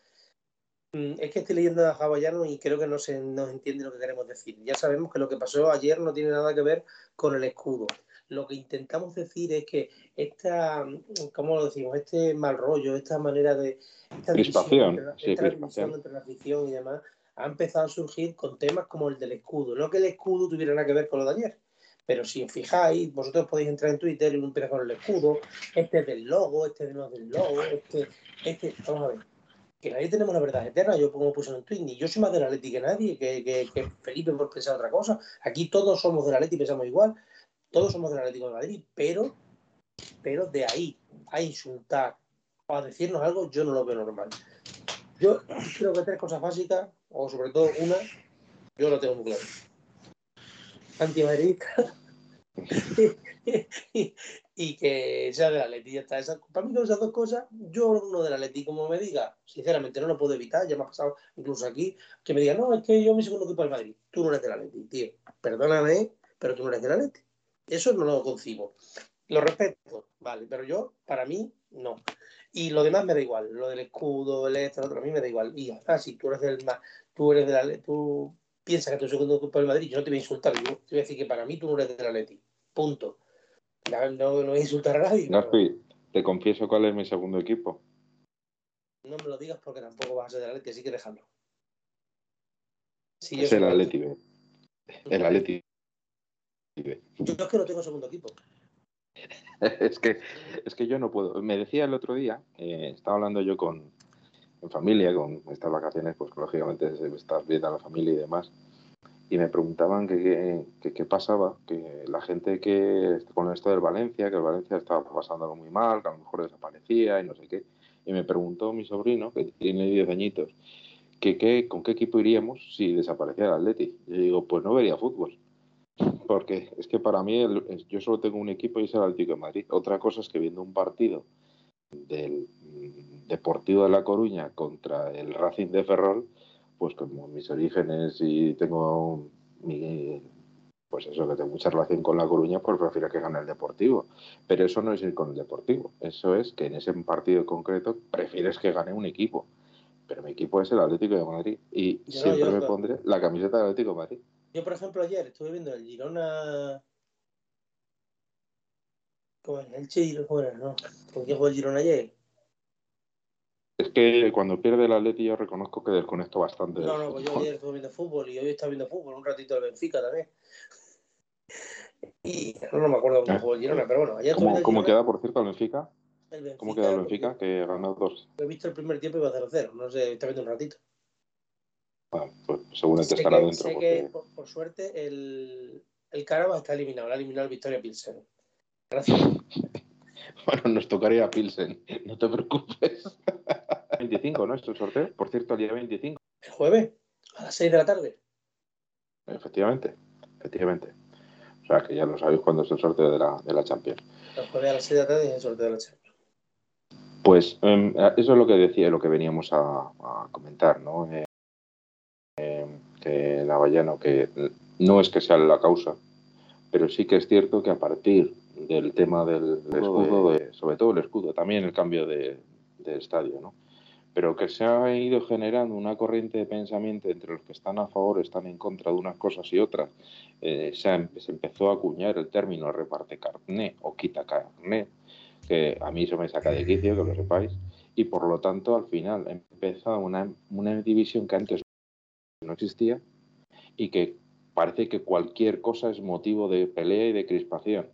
[SPEAKER 3] Mm, es que estoy leyendo a hawaiano y creo que no se nos entiende lo que queremos decir. Ya sabemos que lo que pasó ayer no tiene nada que ver con el escudo. Lo que intentamos decir es que esta, ¿cómo lo decimos? Este mal rollo, esta manera de. Esta
[SPEAKER 4] división,
[SPEAKER 3] entre, entre la afición y demás, ha empezado a surgir con temas como el del escudo. No que el escudo tuviera nada que ver con lo de ayer. Pero si os fijáis, vosotros podéis entrar en Twitter y uno empieza con el escudo, este es del logo, este es del logo, este, este, vamos a ver que nadie tenemos la verdad eterna. Yo como puse en un tweet, ni yo soy más del Atleti que nadie, que, que, que Felipe por pensar otra cosa. Aquí todos somos del Atleti pensamos igual. Todos somos del Atlético de Madrid, pero, pero de ahí a insultar o a decirnos algo, yo no lo veo normal. Yo creo que tres cosas básicas, o sobre todo una, yo lo tengo muy claro. Antimadridista y que sea de la Leti. Está. Esa, para mí, con esas dos cosas, yo uno de la Leti, como me diga, sinceramente no lo puedo evitar. Ya me ha pasado incluso aquí que me diga, no, es que yo mi segundo equipo es Madrid. Tú no eres de la Leti, tío. Perdóname, pero tú no eres de la Leti. Eso no lo concibo. Lo respeto, vale, pero yo, para mí, no. Y lo demás me da igual. Lo del escudo, el esto, el otro, a mí me da igual. Y ya si tú eres del tú eres de la tú piensas que tu segundo equipo es Madrid, yo no te voy a insultar. Yo te voy a decir que para mí tú no eres de la Leti. Punto. No, no, voy a insultar a nadie.
[SPEAKER 4] Gaspi, te confieso cuál es mi segundo equipo.
[SPEAKER 3] No me lo digas porque tampoco vas a ser del Atleti, así que déjalo.
[SPEAKER 4] es el Atleti B. El Atleti
[SPEAKER 3] B. Yo es que no tengo segundo equipo.
[SPEAKER 4] es, que, es que yo no puedo. Me decía el otro día, eh, estaba hablando yo con en familia, con estas vacaciones, pues lógicamente estás viendo a la familia y demás y me preguntaban qué qué pasaba, que la gente que con esto del Valencia, que el Valencia estaba pasándolo muy mal, que a lo mejor desaparecía y no sé qué. Y me preguntó mi sobrino, que tiene 10 añitos, que, qué con qué equipo iríamos si desapareciera el Atleti. Y yo digo, pues no vería fútbol. Porque es que para mí yo solo tengo un equipo y es el Atlético de Madrid. Otra cosa es que viendo un partido del Deportivo de La Coruña contra el Racing de Ferrol, pues como mis orígenes y tengo mi, pues eso, que tengo mucha relación con La Coruña, pues prefiero que gane el Deportivo. Pero eso no es ir con el Deportivo, eso es que en ese partido concreto prefieres que gane un equipo. Pero mi equipo es el Atlético de Madrid y siempre me pondré la camiseta del Atlético de Madrid.
[SPEAKER 3] Yo, por ejemplo, ayer estuve viendo el Girona. ¿Cómo es? El Girona, ¿cómo era? ¿No? ¿Con quién jugó el Girona ayer?
[SPEAKER 4] Es que cuando pierde el Atleti yo reconozco que desconecto bastante.
[SPEAKER 3] No, no, pues yo ayer estuve viendo fútbol y hoy estaba viendo fútbol, un ratito de Benfica también. Y no, me acuerdo cómo jugó el Girona, pero bueno, ayer
[SPEAKER 4] ¿Cómo, ¿cómo queda, por cierto, el Benfica? El Benfica ¿Cómo queda el Benfica? Que ganó dos.
[SPEAKER 3] He visto el primer tiempo y iba 0-0, no sé, está viendo un ratito.
[SPEAKER 4] Bueno, pues seguramente estará
[SPEAKER 3] que,
[SPEAKER 4] dentro.
[SPEAKER 3] Sé porque... que, por, por, suerte, el, el Carabas está eliminado, lo ha eliminado el Victoria Pilsen. Gracias.
[SPEAKER 4] bueno, nos tocaría Pilsen, no te preocupes. 25, ¿no? Esto el sorteo. Por cierto, el día 25.
[SPEAKER 3] ¿El jueves? ¿A las 6 de la tarde?
[SPEAKER 4] Efectivamente, efectivamente. O sea, que ya lo sabéis cuándo es el sorteo de la, de la Champions.
[SPEAKER 3] El jueves a las 6 de la tarde es el sorteo de la Champions.
[SPEAKER 4] Pues em, eso es lo que decía, lo que veníamos a, comentar, ¿no? Eh, em, que Lavallano, que no es que sea la causa, pero sí que es cierto que a partir del tema del, escudo, sobre todo el escudo, también el cambio de, de estadio, ¿no? pero que se ha ido generando una corriente de pensamiento entre los que están a favor, están en contra de unas cosas y otras. Eh, se, empezó a acuñar el término reparte carné o quita carné, que a mí eso me saca de quicio, que lo sepáis, y por lo tanto al final empezó una, una división que antes no existía y que parece que cualquier cosa es motivo de pelea y de crispación.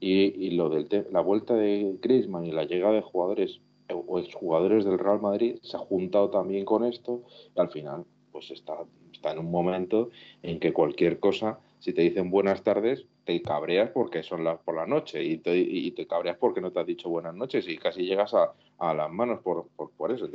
[SPEAKER 4] Y, lo de la vuelta de Griezmann y la llegada de jugadores o jugadores del Real Madrid se ha juntado también con esto y al final pues está, está en un momento en que cualquier cosa, si te dicen buenas tardes, te cabreas porque son las por la noche y te, y te cabreas porque no te has dicho buenas noches y casi llegas a, a las manos por, por, por eso.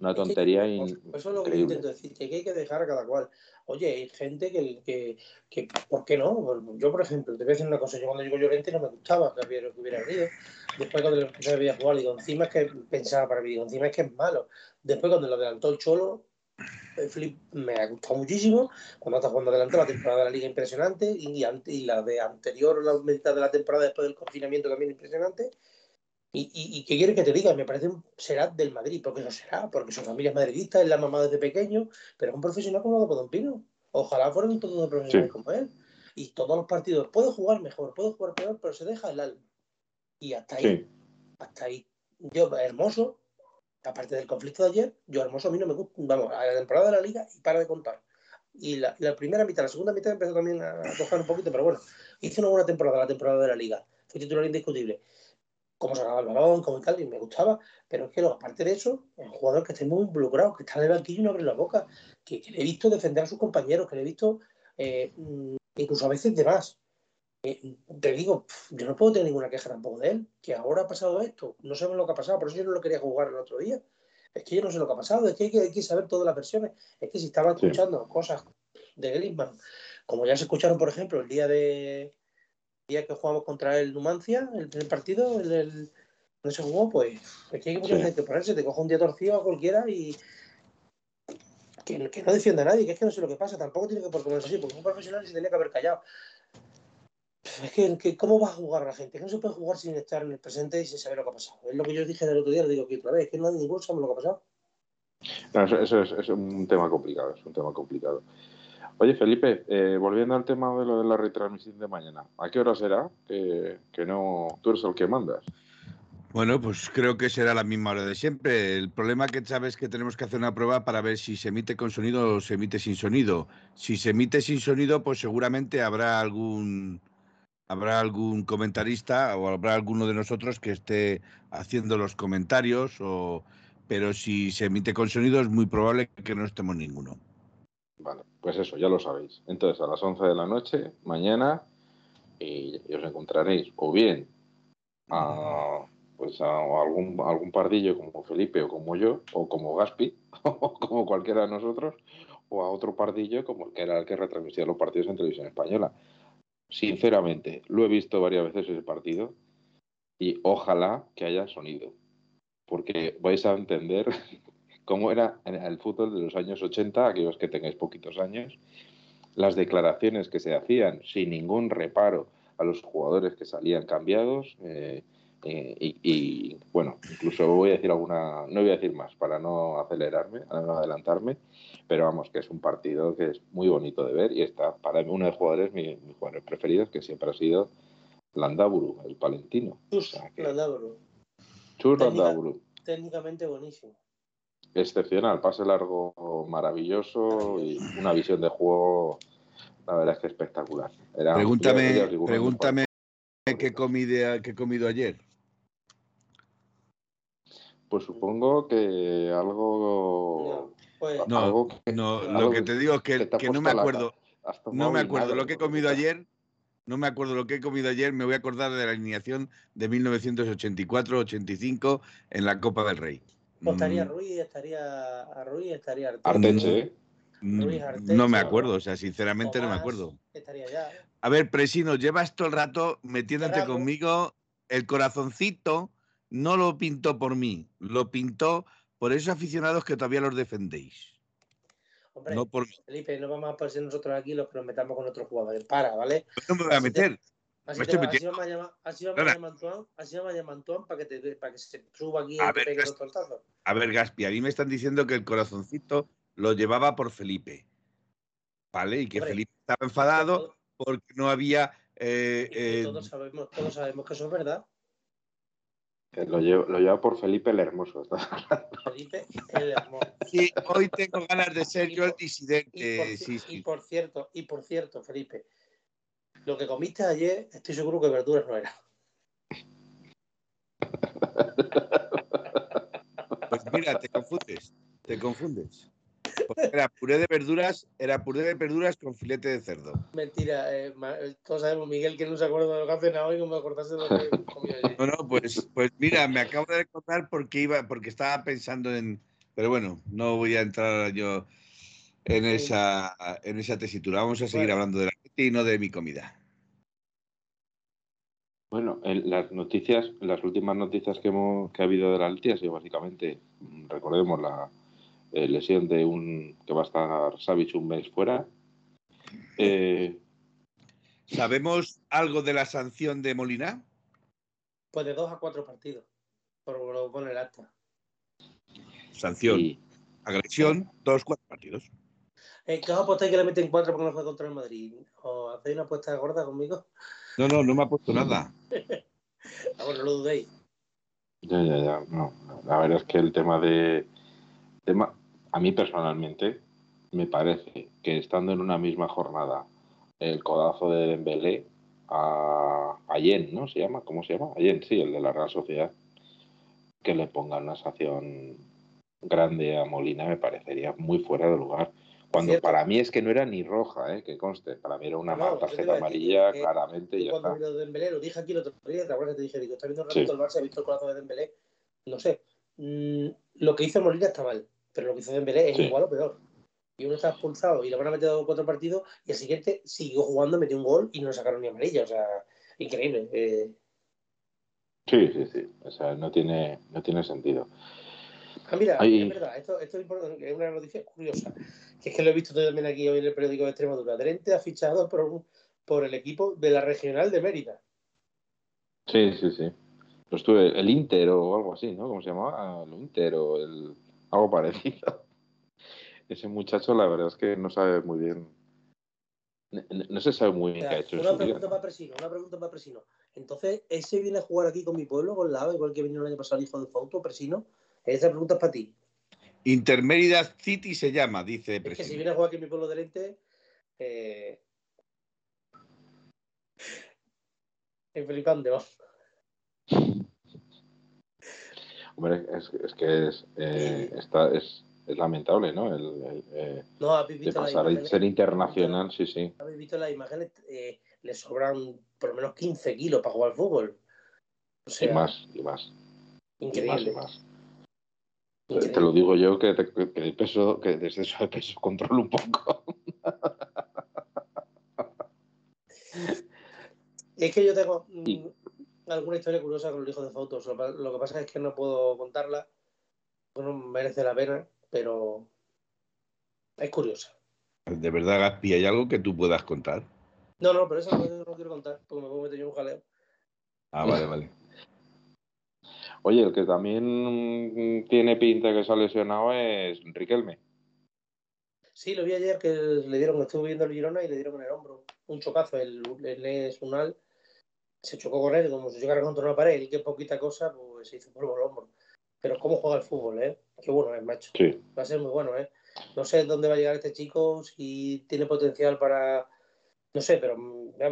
[SPEAKER 4] una, tontería
[SPEAKER 3] Eso es lo que intento decir, que hay que dejar a cada cual. Oye, hay gente que, que, que, ¿por qué no? Yo, por ejemplo, te voy a decir una cosa, yo cuando llegó Llorente no me gustaba que hubiera, que hubiera venido. Después cuando empecé a jugar, digo, encima es que pensaba para mí, digo, encima es que es malo. Después cuando lo adelantó el Cholo, flip me ha gustado muchísimo. Cuando está jugando adelante, la temporada de la liga impresionante y, y la de anterior, la mitad de la temporada después del confinamiento también impresionante. Y, y, qué quiere que te diga, me parece un, será del Madrid, porque no será, porque su familia es madridista, es la mamá desde pequeño, pero es un profesional como Don Pino. Ojalá fueran todos profesionales como él. Y todos los partidos, puede jugar mejor, puede jugar peor, pero se deja el alma. Y hasta ahí, hasta ahí. Yo, hermoso, aparte del conflicto de ayer, yo hermoso a mí no me gusta, vamos, a la temporada de la liga y para de contar. Y la, primera mitad, la segunda mitad empezó también a tocar un poquito, pero bueno, hizo una buena temporada, la temporada de la liga. Fue titular indiscutible cómo sacaba el balón, cómo tal, y me gustaba. Pero es que, aparte de eso, es un jugador que está muy involucrado, que está en el banquillo y no abre la boca, que, le he visto defender a sus compañeros, que le he visto eh, mm, incluso a veces de más. Eh, te digo, yo no puedo tener ninguna queja tampoco de él, que ahora ha pasado esto, no sabemos lo que ha pasado, por eso yo no lo quería jugar el otro día. Es que yo no sé lo que ha pasado, es que hay que, saber todas las versiones. Es que si estaba escuchando cosas de Griezmann, como ya se escucharon, por ejemplo, el día de, día que jugamos contra el Numancia, el partido, el, el donde se jugó, pues es que hay que ponerse, te coge un día torcido a cualquiera y que, no defienda a nadie, que es que no sé lo que pasa, tampoco tiene que por ponerse así, porque un profesional se tenía que haber callado. Es que, ¿cómo va a jugar a la gente? Que no se puede jugar sin estar en el presente y sin saber lo que ha pasado. Es lo que yo dije del otro día, lo digo aquí otra vez, es que no hay ninguno sabe lo que ha pasado.
[SPEAKER 4] No, eso, es, es, un tema complicado, es un tema complicado. Oye, Felipe, eh, volviendo al tema de lo de la retransmisión de mañana, ¿a qué hora será? Que, no, tú eres el que mandas.
[SPEAKER 2] Bueno, pues creo que será la misma hora de siempre. El problema que sabes que tenemos que hacer una prueba para ver si se emite con sonido o se emite sin sonido. Si se emite sin sonido, pues seguramente habrá algún habrá algún comentarista o habrá alguno de nosotros que esté haciendo los comentarios o pero si se emite con sonido es muy probable que no estemos ninguno.
[SPEAKER 4] Vale, pues eso, ya lo sabéis. Entonces, a las 11 de la noche, mañana, y, os encontraréis o bien a, pues a, algún, algún pardillo como Felipe o como yo, o como Gaspi, o como cualquiera de nosotros, o a otro pardillo como el que era el que retransmitía los partidos en televisión española. Sinceramente, lo he visto varias veces ese partido y ojalá que haya sonido, porque vais a entender cómo era el fútbol de los años 80, aquellos que tengáis poquitos años, las declaraciones que se hacían sin ningún reparo a los jugadores que salían cambiados. Eh, eh, y, bueno, incluso voy a decir alguna, no voy a decir más para no acelerarme, no adelantarme, pero vamos, que es un partido que es muy bonito de ver y está para uno de los jugadores, mis, jugadores preferidos, que siempre ha sido Landaburu, el palentino.
[SPEAKER 3] Chus Landaburu.
[SPEAKER 4] Chus Landaburu.
[SPEAKER 3] Técnicamente buenísimo
[SPEAKER 4] excepcional, pase largo maravilloso y una visión de juego, la verdad es que espectacular.
[SPEAKER 2] pregúntame, pregúntame qué, comí qué he comido ayer.
[SPEAKER 4] Pues supongo que algo.
[SPEAKER 2] No, pues, no, lo que te digo es que, que no me acuerdo. No me acuerdo lo que he comido ayer. No me acuerdo lo que he comido ayer. Me voy a acordar de la alineación de 1984-85 en la Copa del Rey.
[SPEAKER 3] Pues estaría mm. Ruiz, estaría Ruiz, estaría
[SPEAKER 4] Arteche.
[SPEAKER 2] Mm, no me acuerdo, o sea, sinceramente no me acuerdo.
[SPEAKER 3] Estaría ya.
[SPEAKER 2] A ver, Presino, llevas todo el rato metiéndote conmigo el corazoncito no lo pintó por mí, lo pintó por esos aficionados que todavía los defendéis.
[SPEAKER 3] Hombre, no por Felipe, no vamos a aparecer nosotros aquí los que nos metamos con otros jugadores. Para, ¿vale?
[SPEAKER 2] No me voy a meter.
[SPEAKER 3] Así, te, así, vamos a llamar, así vamos a Antoine, así vamos a llamar Antoine para que, te, para que se suba aquí y te pegue los tortazos.
[SPEAKER 2] A ver, Gaspi, a mí me están diciendo que el corazoncito lo llevaba por Felipe. ¿Vale? Y que Felipe estaba enfadado porque no había. Eh,
[SPEAKER 3] eh, todos, sabemos, todos sabemos que eso es verdad.
[SPEAKER 4] Lo, llevo, lo lleva por Felipe el Hermoso.
[SPEAKER 3] Felipe el Hermoso.
[SPEAKER 2] Sí, hoy tengo ganas de ser yo el disidente.
[SPEAKER 3] Y por, sí, sí. y por cierto, y por cierto, Felipe, lo que comiste ayer, estoy seguro que verduras no era.
[SPEAKER 2] Pues mira, te confundes, te confundes. Era puré de verduras, era puré de verduras con filete de cerdo.
[SPEAKER 3] Mentira, eh, todos sabemos, Miguel, que no se acuerda de lo que ha cenado y no me acordase de lo que comió ayer.
[SPEAKER 2] No, no, pues, pues mira, me acabo de recordar porque iba, porque estaba pensando en. Pero bueno, no voy a entrar yo en esa, en esa tesitura. Vamos a seguir hablando de la gente y no de mi comida.
[SPEAKER 4] Bueno, en las noticias, las últimas noticias que, hemos, que ha habido de la Leti ha sido básicamente, mm, recordemos la eh, lesión de un que va a estar Savic un mes fuera. Eh,
[SPEAKER 2] ¿Sabemos algo de la sanción de Molina?
[SPEAKER 3] Pues de dos a cuatro partidos, por lo pone el acta.
[SPEAKER 2] Sanción, agresión, dos, cuatro partidos.
[SPEAKER 3] Eh, ¿Qué os apostáis que le meten cuatro porque no fue contra el Madrid? ¿O hacéis una apuesta gorda conmigo?
[SPEAKER 2] No, no, no me ha puesto nada.
[SPEAKER 3] ah, bueno, no lo dudéis.
[SPEAKER 4] Ya, ya, ya. No, la verdad es que el tema de. Tema, a mí personalmente me parece que estando en una misma jornada el codazo de Dembélé a, a Yen, ¿no? ¿Se llama? ¿Cómo se llama? A Yen, sí, el de la Real Sociedad. Que le pongan una sanción grande a Molina me parecería muy fuera de lugar. Cuando para mí es que no era ni roja, ¿eh? que conste. Para mí era una tarjeta amarilla, claramente. Y ya
[SPEAKER 3] cuando está. Dembélé, lo dije aquí el otro día, ¿te acuerdas que te dije? Digo, está viendo un ratito el Barça, ha visto el corazón de Dembélé. No sé. Mm, lo que hizo Molina está mal, pero lo que hizo Dembélé es igual o peor. Y uno está expulsado y le van a meter cuatro partidos y el siguiente siguió jugando, metió un gol y no le sacaron ni amarilla. O sea, increíble. Eh.
[SPEAKER 4] Sí, sí, sí. O sea, no tiene, no tiene sentido.
[SPEAKER 3] Ah, mira, es verdad, esto, esto, es importante, es una noticia curiosa, que es que lo he visto también aquí hoy en el periódico de Extremadura. Drente ha fichado por, por el equipo de la regional de Mérida.
[SPEAKER 4] Sí, sí, sí. Pues estuve el Inter o algo así, ¿no? ¿Cómo se llamaba? Ah, el Inter o el algo parecido. Ese muchacho, la verdad es que no sabe muy bien. No, se sabe muy bien qué ha hecho.
[SPEAKER 3] Una pregunta para Presino, una pregunta para Presino. Entonces, ¿ese viene a jugar aquí con mi pueblo, con Lava, igual que vino el año pasado el hijo de Fauto, Presino? Esa pregunta es para ti.
[SPEAKER 2] Intermediate City se llama, dice.
[SPEAKER 3] Es que si viene a jugar aquí en mi pueblo de Lente, eh... es flipante,
[SPEAKER 4] Hombre, es, es que es, eh, está, es, es, lamentable, ¿no? El, el eh,
[SPEAKER 3] no, habéis visto
[SPEAKER 4] de pasar a ser internacional, sí, sí.
[SPEAKER 3] Habéis visto las imágenes, eh, le sobran por lo menos 15 kilos para jugar al fútbol.
[SPEAKER 4] O sea, y más, y más.
[SPEAKER 3] Increíble.
[SPEAKER 4] Y más, y más. Te lo digo yo que, que, el peso, que desde eso de peso controlo un poco.
[SPEAKER 3] es que yo tengo mm, alguna historia curiosa con el hijo de fotos. Lo, que pasa es que no puedo contarla. Bueno, merece la pena, pero es curiosa.
[SPEAKER 2] ¿De verdad, Gaspi, hay algo que tú puedas contar?
[SPEAKER 3] No, no, pero eso no, no quiero contar, porque me puedo meter yo un jaleo.
[SPEAKER 2] Ah, vale, vale.
[SPEAKER 4] Oye, el que también tiene pinta que se ha lesionado es Riquelme.
[SPEAKER 3] Sí, lo vi ayer que le dieron, estuve viendo el Girona y le dieron en el hombro un chocazo. El, el Unal se chocó con él como si llegara contra una pared y qué poquita cosa, pues se hizo por el hombro. Pero cómo juega el fútbol, ¿eh? Qué bueno es, macho.
[SPEAKER 4] Sí.
[SPEAKER 3] Va a ser muy bueno, ¿eh? No sé dónde va a llegar este chico, si tiene potencial para. No sé, pero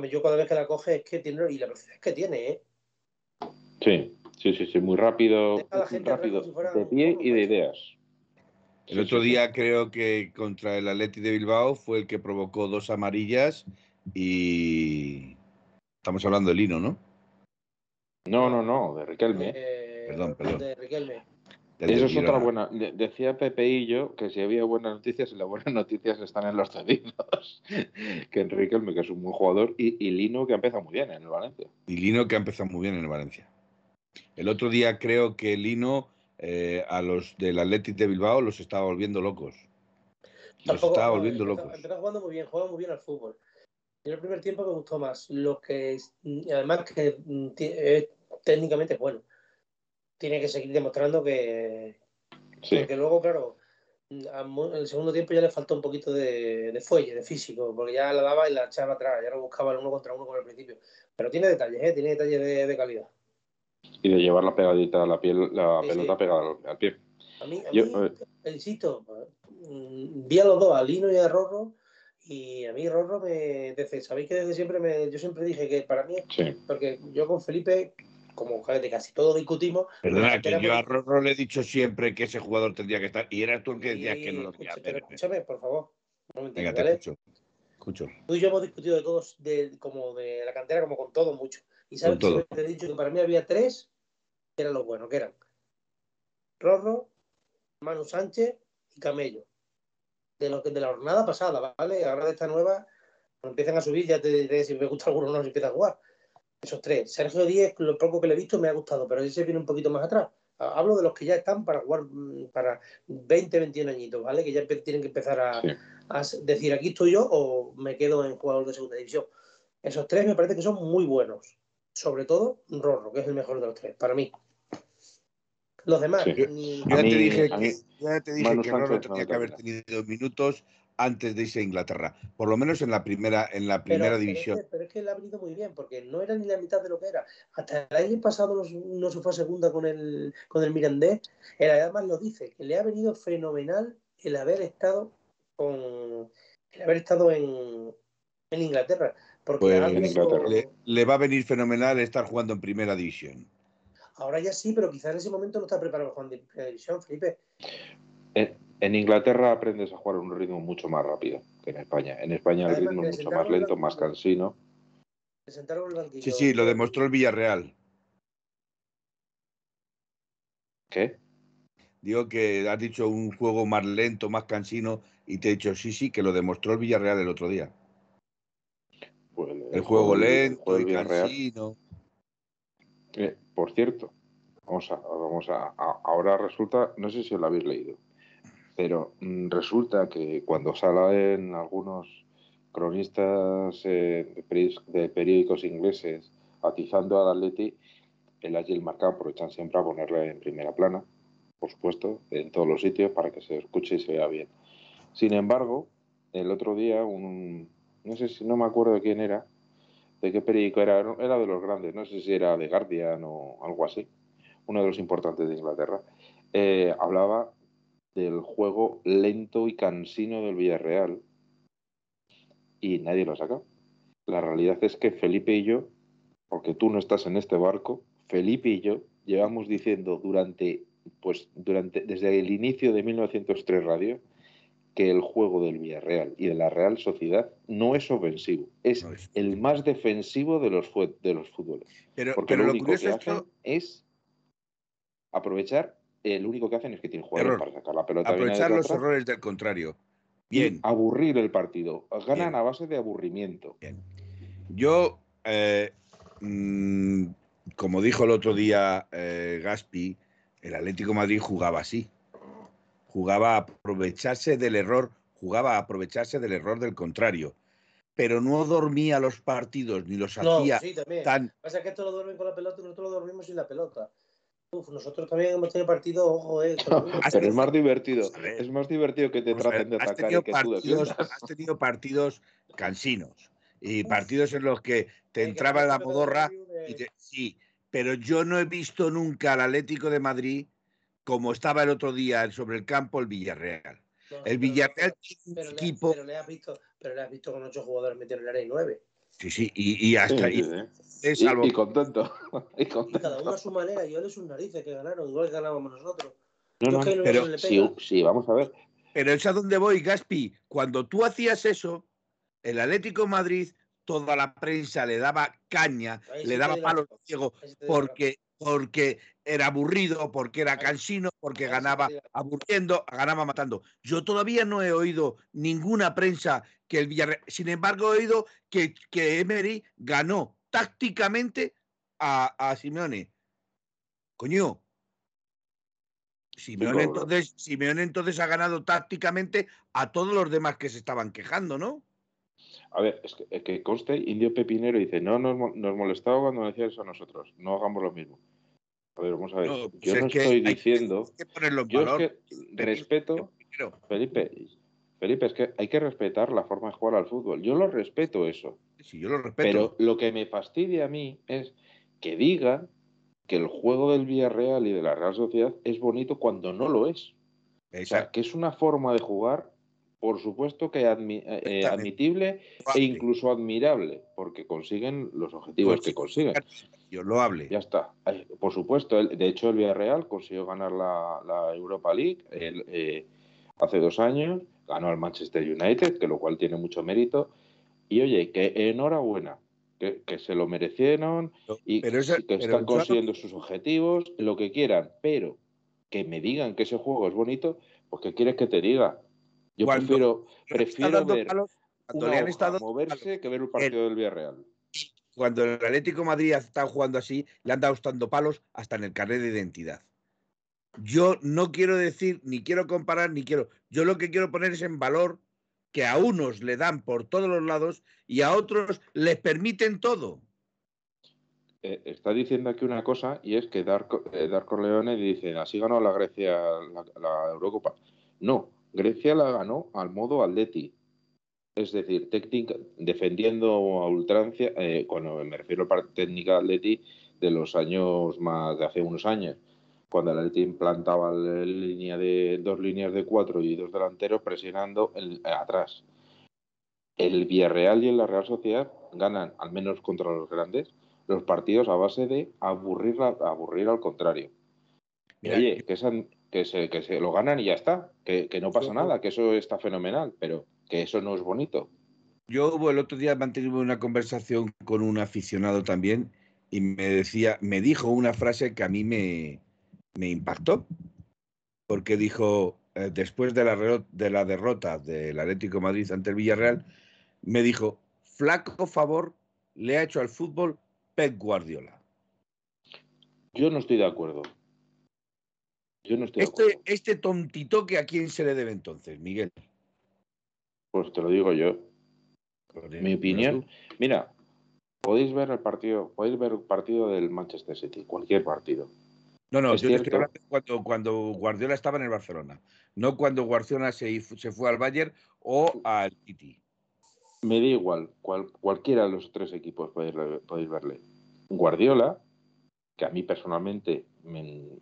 [SPEAKER 3] yo cada vez que la coge es que tiene. Y la velocidad que tiene, ¿eh?
[SPEAKER 4] Sí. Sí, sí, sí, muy rápido, rápido de pie y de ideas.
[SPEAKER 2] El otro día creo que contra el Atleti de Bilbao fue el que provocó dos amarillas y estamos hablando de Lino, ¿no?
[SPEAKER 4] No, no, no, de Riquelme.
[SPEAKER 3] Eh,
[SPEAKER 2] perdón, perdón.
[SPEAKER 3] De Riquelme.
[SPEAKER 4] Eso es otra buena. Decía Pepe y yo que si había buenas noticias, y las buenas noticias están en los cedidos. que Enrique, que es un buen jugador, y, y Lino, que ha empezado muy bien en el Valencia.
[SPEAKER 2] Y Lino, que ha empezado muy bien en el Valencia. El otro día creo que Lino eh, a los del Athletic de Bilbao los estaba volviendo locos. Los estaba volviendo locos.
[SPEAKER 3] Empezó jugando muy bien, juega muy bien al fútbol. En el primer tiempo me gustó más. Lo que además que mm, es técnicamente bueno. Tiene que seguir demostrando que. Porque luego, claro, en el segundo tiempo ya le faltó un poquito de, de, fuelle, de físico, porque ya la daba y la echaba atrás, ya no buscaba el uno contra uno como al principio. Pero tiene detalles, ¿eh? tiene detalles de, calidad.
[SPEAKER 4] Y de llevar la pegadita a la piel, la pelota pegada al pie.
[SPEAKER 3] A mí, a mí eh, insisto, mm, vi a los dos, a Lino y a Rorro, y a mí Rorro me... Desde, Sabéis que desde siempre me, yo siempre dije que para mí, porque yo con Felipe como de casi todo discutimos.
[SPEAKER 2] Perdona, que yo a Rorro le he dicho siempre que ese jugador tendría que estar, y eras tú el que decías que no lo quería
[SPEAKER 3] Pero escúchame, por favor.
[SPEAKER 2] Venga, te escucho. escucho.
[SPEAKER 3] Tú y yo hemos discutido de todos, de, como de la cantera, como con todo mucho. Y sabes que te he dicho que para mí había tres que eran los buenos, que eran Rorro, Manu Sánchez y Camello. De, lo de la jornada pasada, ¿vale? Ahora de esta nueva, cuando empiezan a subir, ya te diré si me gusta alguno o no, si empieza a jugar. Esos tres. Sergio Díez, lo poco que le he visto, me ha gustado, pero ese viene un poquito más atrás. Hablo de los que ya están para jugar mm, para 20, 21 añitos, ¿vale? Que ya tienen que empezar a, decir aquí estoy yo o me quedo en jugador de segunda división. Esos tres me parece que son muy buenos. Sobre todo Rorro, que es el mejor de los tres, para mí. Los demás.
[SPEAKER 2] ya, te dije que, ya te dije que Rorro tenía que haber tenido minutos antes de irse a Inglaterra, por lo menos en la primera, en la primera división.
[SPEAKER 3] Pero es, que, le ha venido muy bien, porque no era ni la mitad de lo que era. Hasta el año pasado no, se fue a segunda con el, con el Mirandés. Él además lo dice, que le ha venido fenomenal el haber estado con el haber estado en, en Inglaterra. Porque
[SPEAKER 2] pues Le, va a venir fenomenal estar jugando en primera división.
[SPEAKER 3] Ahora ya sí, pero quizás en ese momento no está preparado en primera división, Felipe.
[SPEAKER 4] En Inglaterra aprendes a jugar a un ritmo mucho más rápido que en España. En España el ritmo es mucho más lento, más cansino.
[SPEAKER 2] Sí, sí, lo demostró el Villarreal.
[SPEAKER 4] ¿Qué?
[SPEAKER 2] Digo que has dicho un juego más lento, más cansino, y te he dicho sí, sí, que lo demostró el Villarreal el otro día. Pues, el, juego, lento y cansino.
[SPEAKER 4] Eh, por cierto, vamos a, vamos a, ahora resulta, no sé si lo habéis leído, pero mm, resulta que cuando salen algunos cronistas eh, de periódicos ingleses atizando al Atleti, el Atleti Marca aprovechan siempre a ponerle en primera plana, por supuesto, en todos los sitios para que se escuche y se vea bien. Sin embargo, el otro día, un, no sé si no me acuerdo quién era, de qué periódico era, era de los grandes, no sé si era de Guardian o algo así, uno de los importantes de Inglaterra, eh, hablaba del juego lento y cansino del Villarreal y nadie lo saca. La realidad es que Felipe y yo, porque tú no estás en este barco, Felipe y yo llevamos diciendo durante, pues durante, desde el inicio de 1903 Radio, que el juego del Villarreal y de la Real Sociedad no es ofensivo, es, el más defensivo de los, de los fútboles.
[SPEAKER 2] Pero, Porque lo, único que hacen
[SPEAKER 4] es aprovechar el único que hacen es que tienen jugadores para sacar la pelota.
[SPEAKER 2] Aprovechar los errores del contrario. Bien.
[SPEAKER 4] aburrir el partido. Ganan a base de aburrimiento.
[SPEAKER 2] Yo, eh, mm, como dijo el otro día eh, Gaspi, el Atlético Madrid jugaba así. Jugaba a aprovecharse del error, jugaba a aprovecharse del error del contrario. Pero no dormía los partidos ni los hacía
[SPEAKER 3] sí, también. tan. Pasa que esto lo duermen con la pelota y nosotros lo dormimos sin la pelota nosotros también hemos tenido partidos, ojo, eh,
[SPEAKER 4] pero es más divertido. Es más divertido que te traten de atacar y que
[SPEAKER 2] tú Has tenido partidos cansinos y partidos en los que te entraba la modorra y sí, pero yo no he visto nunca al Atlético de Madrid como estaba el otro día sobre el campo el Villarreal. el Villarreal
[SPEAKER 3] tiene un equipo. pero le has visto, pero le has visto con ocho jugadores en el área y nueve.
[SPEAKER 2] Sí, sí, y, hasta ahí.
[SPEAKER 4] y, contento.
[SPEAKER 3] y, cada uno a su manera, y es sus narices que ganaron, igual que ganábamos nosotros.
[SPEAKER 4] No, pero sí, vamos a ver.
[SPEAKER 2] Pero es a dónde voy, Gaspi. Cuando tú hacías eso, el Atlético Madrid, toda la prensa le daba caña, le daba palos ciego, porque porque era aburrido, porque era cansino, porque ganaba aburriendo, ganaba matando. Yo todavía no he oído ninguna prensa que el Villarreal. Sin embargo, he oído que, que Emery ganó tácticamente a, a Simeone. Coño. Simeone, entonces, Simeone entonces ha ganado tácticamente a todos los demás que se estaban quejando, ¿no?
[SPEAKER 4] A ver, es que, que conste, Indio Pepinero dice, no nos, nos molestaba cuando decía eso a nosotros, no hagamos lo mismo. A ver, vamos a ver. yo pues no estoy diciendo. yo es que respeto. Felipe, Felipe, es que hay que respetar la forma de jugar al fútbol. Yo lo respeto eso.
[SPEAKER 2] Sí, yo lo respeto.
[SPEAKER 4] Pero lo que me fastidia a mí es que digan que el juego del Villarreal y de la Real Sociedad es bonito cuando no lo es. O sea, que es una forma de jugar por supuesto que eh, eh, admitible e incluso admirable, porque consiguen los objetivos pues que consiguen.
[SPEAKER 2] Yo lo hable.
[SPEAKER 4] Ya está. Por supuesto, de hecho el Villarreal consiguió ganar la, Europa League eh, hace dos años, ganó al Manchester United, que lo cual tiene mucho mérito. Y oye, que enhorabuena, que, se lo merecieron y que están consiguiendo sus objetivos, lo que quieran, pero que me digan que ese juego es bonito, pues ¿qué quieres que te diga? Yo prefiero, prefiero ver cuando le han estado moverse que ver un partido del Villarreal.
[SPEAKER 2] Cuando el Atlético Madrid está jugando así, le han dado estando palos hasta en el carnet de identidad. Yo no quiero decir, ni quiero comparar, ni quiero. Yo lo que quiero poner es en valor que a unos le dan por todos los lados y a otros les permiten todo.
[SPEAKER 4] Eh, está diciendo aquí una cosa y es que Darko, eh, Leone dice, así ganó la Grecia la, la Eurocopa. No, Grecia la ganó al modo Atleti. Es decir, técnica, defendiendo a ultrancia, eh, cuando me refiero a técnica Atleti de los años más de hace unos años, cuando el Atleti implantaba la línea de dos líneas de cuatro y dos delanteros presionando el, atrás. El Villarreal y la Real Sociedad ganan, al menos contra los grandes, los partidos a base de aburrir, aburrir al contrario. oye, que, esa, que se, que se lo ganan y ya está, que, no pasa nada, que eso está fenomenal, pero que eso no es bonito.
[SPEAKER 2] Yo el otro día mantuve una conversación con un aficionado también y me decía, me dijo una frase que a mí me, me impactó, porque dijo, eh, después de la, de la derrota del Atlético Madrid ante el Villarreal, me dijo, flaco favor le ha hecho al fútbol Pep Guardiola.
[SPEAKER 4] Yo no estoy de acuerdo. Yo no estoy
[SPEAKER 2] este, este tontito que a quién se le debe entonces, Miguel.
[SPEAKER 4] Pues te lo digo yo. Mi opinión. Mira, podéis ver el partido, podéis ver el partido del Manchester City, cualquier partido.
[SPEAKER 2] No, no, yo estoy hablando cuando, cuando Guardiola estaba en el Barcelona, no cuando Guardiola se, se fue al Bayern o al City.
[SPEAKER 4] Me da igual, cualquiera de los tres equipos podéis, podéis verle. Guardiola que a mí personalmente,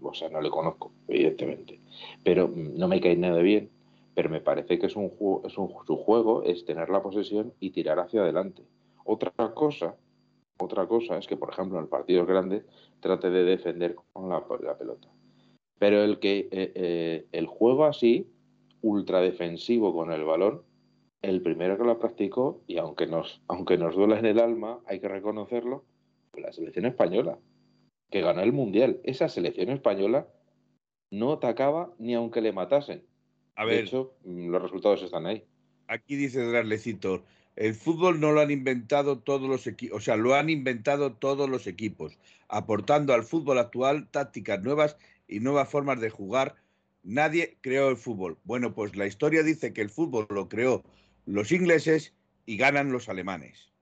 [SPEAKER 4] o sea, no le conozco, evidentemente, pero no me cae nada bien, pero me parece que es un, es un, su juego es tener la posesión y tirar hacia adelante. Otra cosa, otra cosa es que, por ejemplo, en el partido grande trate de defender con la, pelota. Pero el que eh, eh, el juego así, ultra defensivo con el balón, el primero que lo practicó, y aunque nos, aunque nos duela en el alma, hay que reconocerlo, la selección española que ganó el Mundial. Esa selección española no atacaba ni aunque le matasen. A ver, de hecho, mm, los resultados están ahí.
[SPEAKER 2] Aquí dice Draslecito, el fútbol no lo han inventado todos los equipos, o sea, lo han inventado todos los equipos, aportando al fútbol actual tácticas nuevas y nuevas formas de jugar. Nadie creó el fútbol. Bueno, pues la historia dice que el fútbol lo creó los ingleses y ganan los alemanes.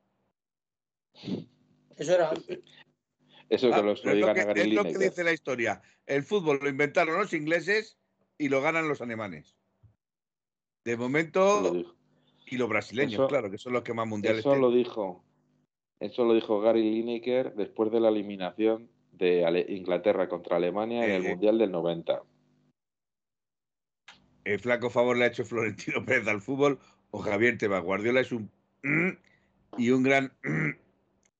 [SPEAKER 3] Eso era
[SPEAKER 2] Eso que ah, lo, es lo que, Es lo que dice la historia. El fútbol lo inventaron los ingleses y lo ganan los alemanes. De momento. Y los brasileños, claro, que son los que más mundiales
[SPEAKER 4] Eso lo dijo. Eso lo dijo Gary Lineker después de la eliminación de Inglaterra contra Alemania en el Mundial del 90.
[SPEAKER 2] El flaco favor le ha hecho Florentino Pérez al fútbol o Javier Tebas. Guardiola es un y un gran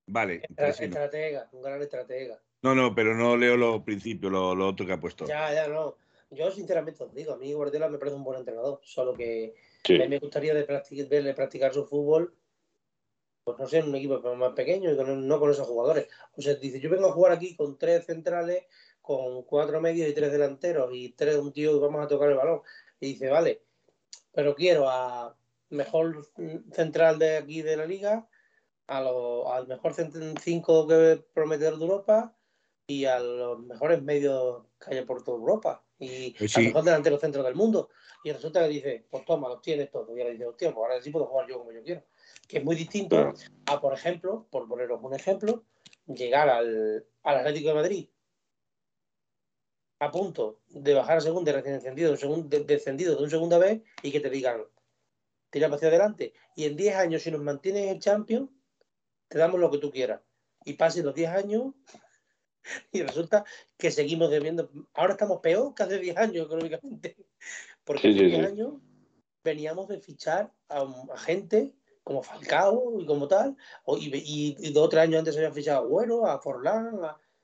[SPEAKER 2] Vale.
[SPEAKER 3] Estratega, un gran estratega.
[SPEAKER 2] No, no, pero no leo los principios, lo, otro que ha puesto.
[SPEAKER 3] Ya, ya, no. Yo sinceramente os digo, a mí Guardiola me parece un buen entrenador, solo que a mí me gustaría de verle practicar su fútbol, pues no sé, en un equipo más pequeño y no con esos jugadores. O sea, dice, yo vengo a jugar aquí con tres centrales, con cuatro medios y tres delanteros y tres un tío y vamos a tocar el balón. Y dice, vale, pero quiero a mejor central de aquí de la liga, a lo, al mejor 5 que prometedor de Europa, y a los mejores medios que haya por toda Europa y pues a lo mejor delante de los centros del mundo. Y resulta que dice, pues toma, los tienes todos. Y ahora dice, hostia, pues ahora sí puedo jugar yo como yo quiero. Que es muy distinto a, por ejemplo, por poneros un ejemplo, llegar al, al Atlético de Madrid a punto de bajar a segunda recién encendido, un descendido de un segunda vez y que te digan, tira hacia adelante. Y en 10 años, si nos mantienes en Champions, te damos lo que tú quieras. Y pasen los 10 años y resulta que seguimos debiendo. Ahora estamos peor que hace 10 años económicamente. Porque hace 10 años veníamos de fichar a, gente como Falcao y como tal, y, y, dos o tres años antes habían fichado a Güero, a Forlán,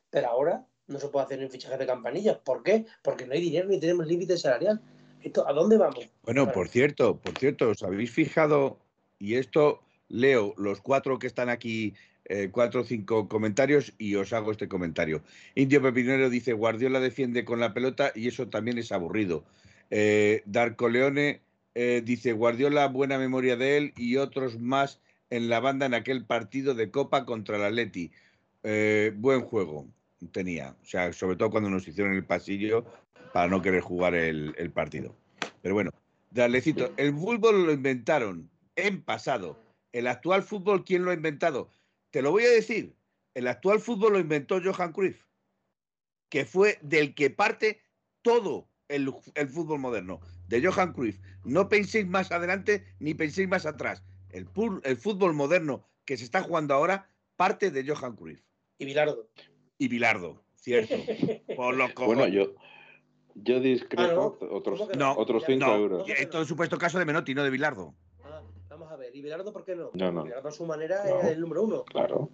[SPEAKER 3] pero ahora no se puede hacer ni fichaje de campanillas. ¿Por qué? Porque no hay dinero ni tenemos límite salarial. ¿Esto, ¿A dónde vamos?
[SPEAKER 2] Bueno, por cierto, por cierto, ¿os habéis fijado? Y esto leo los cuatro que están aquí, eh, cuatro o cinco comentarios y os hago este comentario. Indio Pepinero dice, Guardiola defiende con la pelota y eso también es aburrido. Eh, Leone eh, dice, Guardiola, buena memoria de él y otros más en la banda en aquel partido de Copa contra el Atleti. buen juego tenía. O sea, sobre todo cuando nos hicieron el pasillo para no querer jugar el, partido. Pero bueno, Dalecito, el fútbol lo inventaron en pasado. El actual fútbol, ¿quién lo ha inventado? Te lo voy a decir. El actual fútbol lo inventó Johan Cruyff, que fue del que parte todo el, fútbol moderno, de Johan Cruyff. No penséis más adelante ni penséis más atrás. El, el fútbol moderno que se está jugando ahora parte de Johan Cruyff.
[SPEAKER 3] Y Bilardo
[SPEAKER 2] y Bilardo, cierto. Por lo
[SPEAKER 4] bueno, yo, yo discrepo ah, otros, otros 5 euros.
[SPEAKER 2] Esto es supuesto caso de Menotti, no de Bilardo.
[SPEAKER 3] Ah, vamos a ver. ¿Y Bilardo por qué no?
[SPEAKER 4] No, no.
[SPEAKER 3] Bilardo a su manera es el número uno.
[SPEAKER 4] Claro.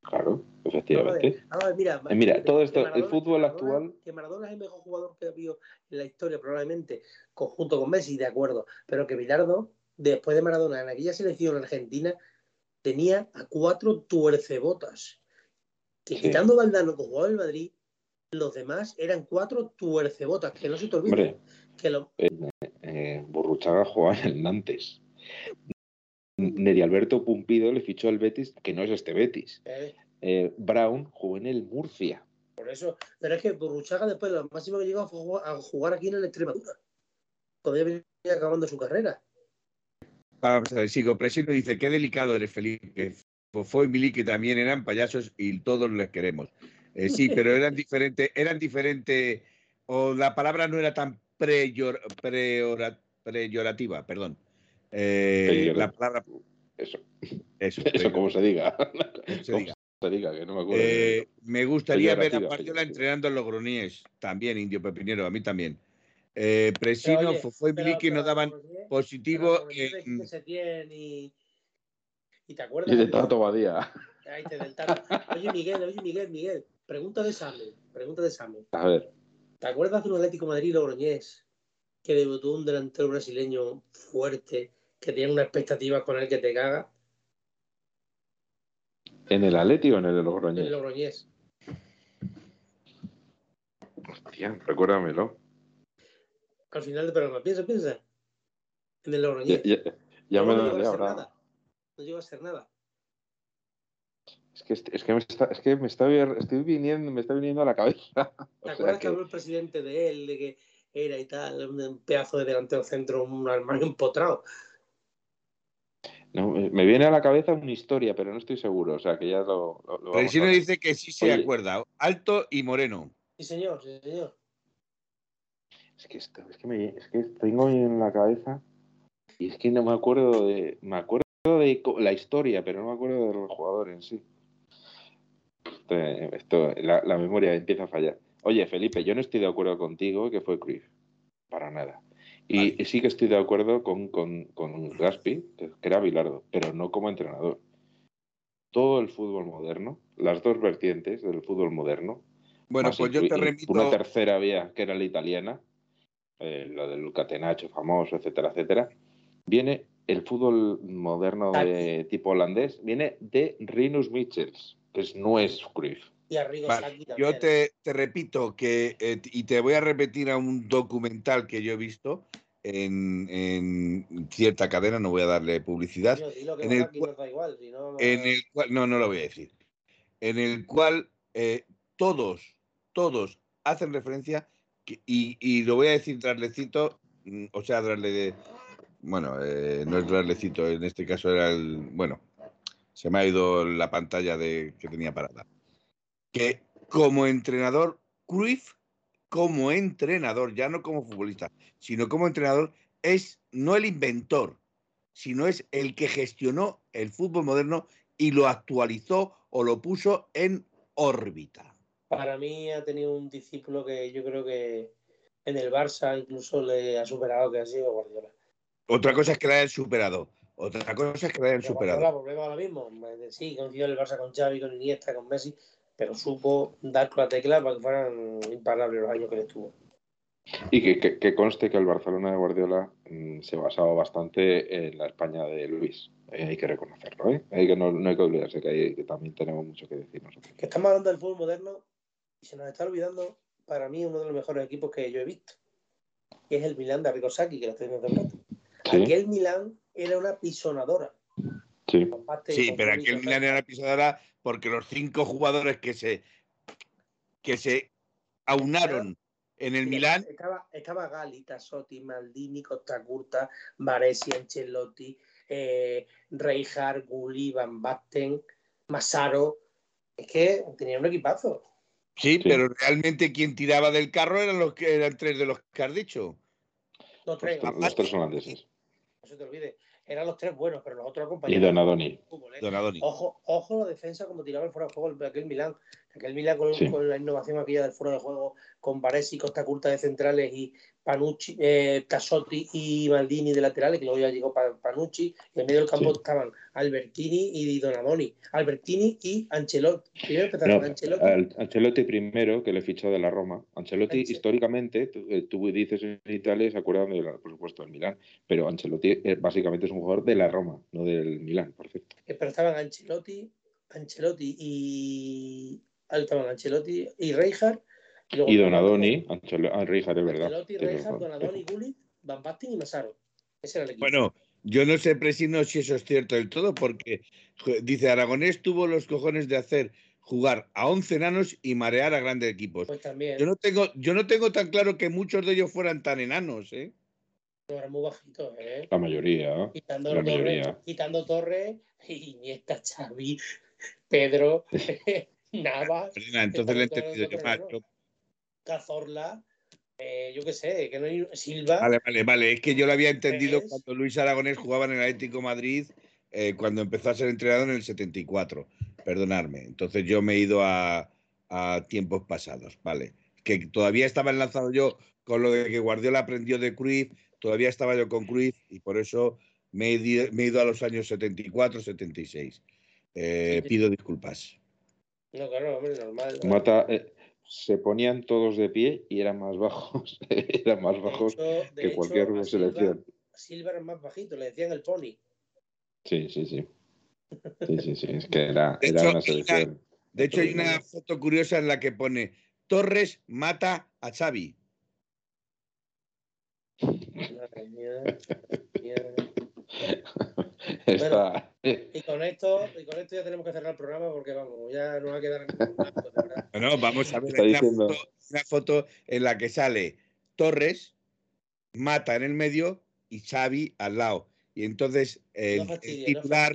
[SPEAKER 4] Claro, efectivamente. mira, eh, mira todo esto, el fútbol actual.
[SPEAKER 3] Que Maradona es el mejor jugador que ha habido en la historia, probablemente, conjunto con Messi, de acuerdo. Pero que Bilardo, después de Maradona, en aquella selección argentina, tenía a cuatro tuercebotas que quitando Valdano que jugaba el Madrid, los demás eran cuatro tuercebotas, que no se te olvide. que lo...
[SPEAKER 4] Eh, eh, Borruchaga jugaba en el Nantes. Neri Alberto Pumpido le fichó al Betis, que no es este Betis. Eh. Brown jugó en el Murcia.
[SPEAKER 3] Por eso, pero es que Borruchaga después lo máximo que llegó fue a jugar aquí en el Extremadura. Todavía venía acabando su carrera.
[SPEAKER 2] Vamos a ver, sigo. Presino dice, qué delicado eres, Felipe. Fofó y Miliki también eran payasos y todos les queremos. Eh, sí, pero eran diferentes, eran diferentes, o la palabra no era tan preyorativa, perdón. Eh, la palabra.
[SPEAKER 4] Eso. Eso, eso como se diga. Se diga. Se diga que no me acuerdo.
[SPEAKER 2] Eh, me gustaría ver a Guardiola entrenando en Logroñés, también, Indio Pepinero, a mí también. Presino, Fofó y Miliki nos daban positivo.
[SPEAKER 3] En... ¿Y te acuerdas?
[SPEAKER 4] Y de Tato Badía.
[SPEAKER 3] Ahí te del tato. Oye, Miguel, oye, Miguel, Miguel. Pregunta de Samuel. Pregunta de Samuel.
[SPEAKER 4] A ver.
[SPEAKER 3] ¿Te acuerdas de un Atlético Madrid Logroñés que debutó un delantero brasileño fuerte que tiene una expectativa con él que te caga?
[SPEAKER 4] ¿En el Atlético o en el Logroñés? En
[SPEAKER 3] el Logroñés.
[SPEAKER 4] Hostia, recuérdamelo.
[SPEAKER 3] Al final del programa, piensa, piensa. En el Logroñés.
[SPEAKER 4] Ya, me lo he ahora
[SPEAKER 3] no llegó a ser nada.
[SPEAKER 4] Es que, es que, me, está, es que me está, estoy viniendo, me está viniendo a la cabeza.
[SPEAKER 3] ¿Te acuerdas que... habló el presidente de él, de que era y tal, un pedazo de delantero centro, un armario empotrado?
[SPEAKER 4] No, me viene a la cabeza una historia, pero no estoy seguro. O sea, que ya lo. lo,
[SPEAKER 2] pero si no dice que sí se acuerda. Alto y moreno.
[SPEAKER 3] Sí, señor, sí, señor.
[SPEAKER 4] Es que, es que, me, es que tengo en la cabeza y es que no me acuerdo de. Me acuerdo de la historia, pero no me acuerdo del jugador en sí. Esto, la, memoria empieza a fallar. Oye, Felipe, yo no estoy de acuerdo contigo que fue Cruyff. Para nada. Y, sí que estoy de acuerdo con, con, con Gaspi, que era Bilardo, pero no como entrenador. Todo el fútbol moderno, las dos vertientes del fútbol moderno.
[SPEAKER 2] Bueno, pues yo te remito.
[SPEAKER 4] Una tercera vía, que era la italiana, eh, lo del Catenaccio famoso, etcétera, etcétera, viene el fútbol moderno de tipo holandés viene de Rinus Michels, que no es Cruyff.
[SPEAKER 2] Yo te, repito que, eh, y te voy a repetir a un documental que yo he visto en, cierta cadena, no voy a darle publicidad. en el cual, no lo voy a decir. En el cual eh, todos, todos hacen referencia, y, lo voy a decir traslecito, mm, o sea, de bueno, eh, no es traslecito, en este caso era el, bueno, se me ha ido la pantalla de, que tenía parada. Que como entrenador, Cruyff, como entrenador, ya no como futbolista, sino como entrenador, es no el inventor, sino es el que gestionó el fútbol moderno y lo actualizó o lo puso en órbita.
[SPEAKER 3] Para mí ha tenido un discípulo que yo creo que en el Barça incluso le ha superado, que ha sido Guardiola.
[SPEAKER 2] Otra cosa es que la hayan superado. Otra cosa es que la hayan superado.
[SPEAKER 3] Guardiola, volvemos a lo mismo. Sí, coincidió el Barça con Xavi, con Iniesta, con Messi, pero supo dar con la tecla para que fueran imparables los años que le estuvo.
[SPEAKER 4] Y que, conste que el Barcelona de Guardiola mm, se basaba bastante en la España de Luis. Eh, hay que reconocerlo, ¿eh? Hay que, no, hay que olvidarse que, también tenemos mucho que decir nosotros.
[SPEAKER 3] Que estamos hablando del fútbol moderno y se nos está olvidando, para mí, uno de los mejores equipos que yo he visto. Que es el Milán de Arrigo que lo estoy viendo rato. Aquel Milán era una pisonadora.
[SPEAKER 2] Sí, sí pero aquel Milán era una pisonadora porque los cinco jugadores que se, que se aunaron en el Milán.
[SPEAKER 3] Estaba, estaba Gali, Tassotti, Maldini, Costa Curta, Varesi, Ancelotti, eh, Reijard, Gulli, Van Basten, Masaro. Es que tenía un equipazo.
[SPEAKER 2] Sí, pero realmente quien tiraba del carro eran los que eran tres de los que has dicho.
[SPEAKER 3] Los tres,
[SPEAKER 4] los tres holandeses.
[SPEAKER 3] No se te olvide eran los tres buenos, pero los otros acompañados.
[SPEAKER 4] Y Donadoni.
[SPEAKER 3] ¿eh? Donadoni. Ojo, ojo la defensa como tiraba el fuera de juego de aquel Milán. Aquel Milán con, la innovación aquella del fuera de juego, con Baresi, Costa Curta de centrales y Panucci, eh, Tassotti y Maldini de laterales, que luego ya llegó Panucci, y en medio del campo estaban Albertini y Donadoni. Albertini y Ancelotti.
[SPEAKER 4] Primero empezaron Ancelotti. Ancelotti primero, que le fichó de la Roma. Ancelotti, históricamente, eh, tú, dices en Italia, se acuerdan, de por supuesto, del Milán, pero Ancelotti eh, básicamente es un jugador de la Roma, no del Milán, perfecto.
[SPEAKER 3] Pero estaban Ancelotti, Ancelotti y... Estaban Ancelotti y
[SPEAKER 4] y, Donadoni, Donadoni, es verdad.
[SPEAKER 3] Ancelotti, Reijard, Donadoni, Gullit, Van Basten y Masaro. Ese era el equipo.
[SPEAKER 2] Bueno, yo no sé, Presino, si eso es cierto del todo, porque dice Aragonés tuvo los cojones de hacer jugar a 11 enanos y marear a grandes equipos.
[SPEAKER 3] Pues también.
[SPEAKER 2] Yo no tengo, yo no tengo tan claro que muchos de ellos fueran tan enanos, ¿eh?
[SPEAKER 3] No, eran muy bajitos, ¿eh?
[SPEAKER 4] La mayoría.
[SPEAKER 3] Quitando, la mayoría. quitando Torres, Iniesta, Xavi, Pedro, Navas.
[SPEAKER 2] entonces le he entendido yo mal.
[SPEAKER 3] Cazorla, eh, yo qué sé, que no hay Silva.
[SPEAKER 2] Vale, vale, vale. Es que yo lo había entendido cuando Luis Aragonés jugaba en el Atlético Madrid, eh, cuando empezó a ser entrenador en el 74. Perdonadme. Entonces yo me he ido a, tiempos pasados, vale. Que todavía estaba enlazado yo con lo de que Guardiola aprendió de Cruyff, todavía estaba yo con Cruyff y por eso me he, ido a los años 74, 76. Eh, pido disculpas.
[SPEAKER 3] No, claro, hombre, normal.
[SPEAKER 4] Mata, se ponían todos de pie y eran más bajos, eran más bajos que cualquier selección.
[SPEAKER 3] Silva era más bajito, le decían el pony.
[SPEAKER 4] Sí, sí, sí. Sí, sí, sí, es que era, una selección.
[SPEAKER 2] de hecho, hay una foto curiosa en la que pone Torres mata a Xavi.
[SPEAKER 3] y, con esto, y con esto ya tenemos que cerrar el programa porque vamos, ya no va a quedar
[SPEAKER 2] No, vamos a ver una foto, en la que sale Torres, mata en el medio y Xavi al lado. Y entonces el, titular,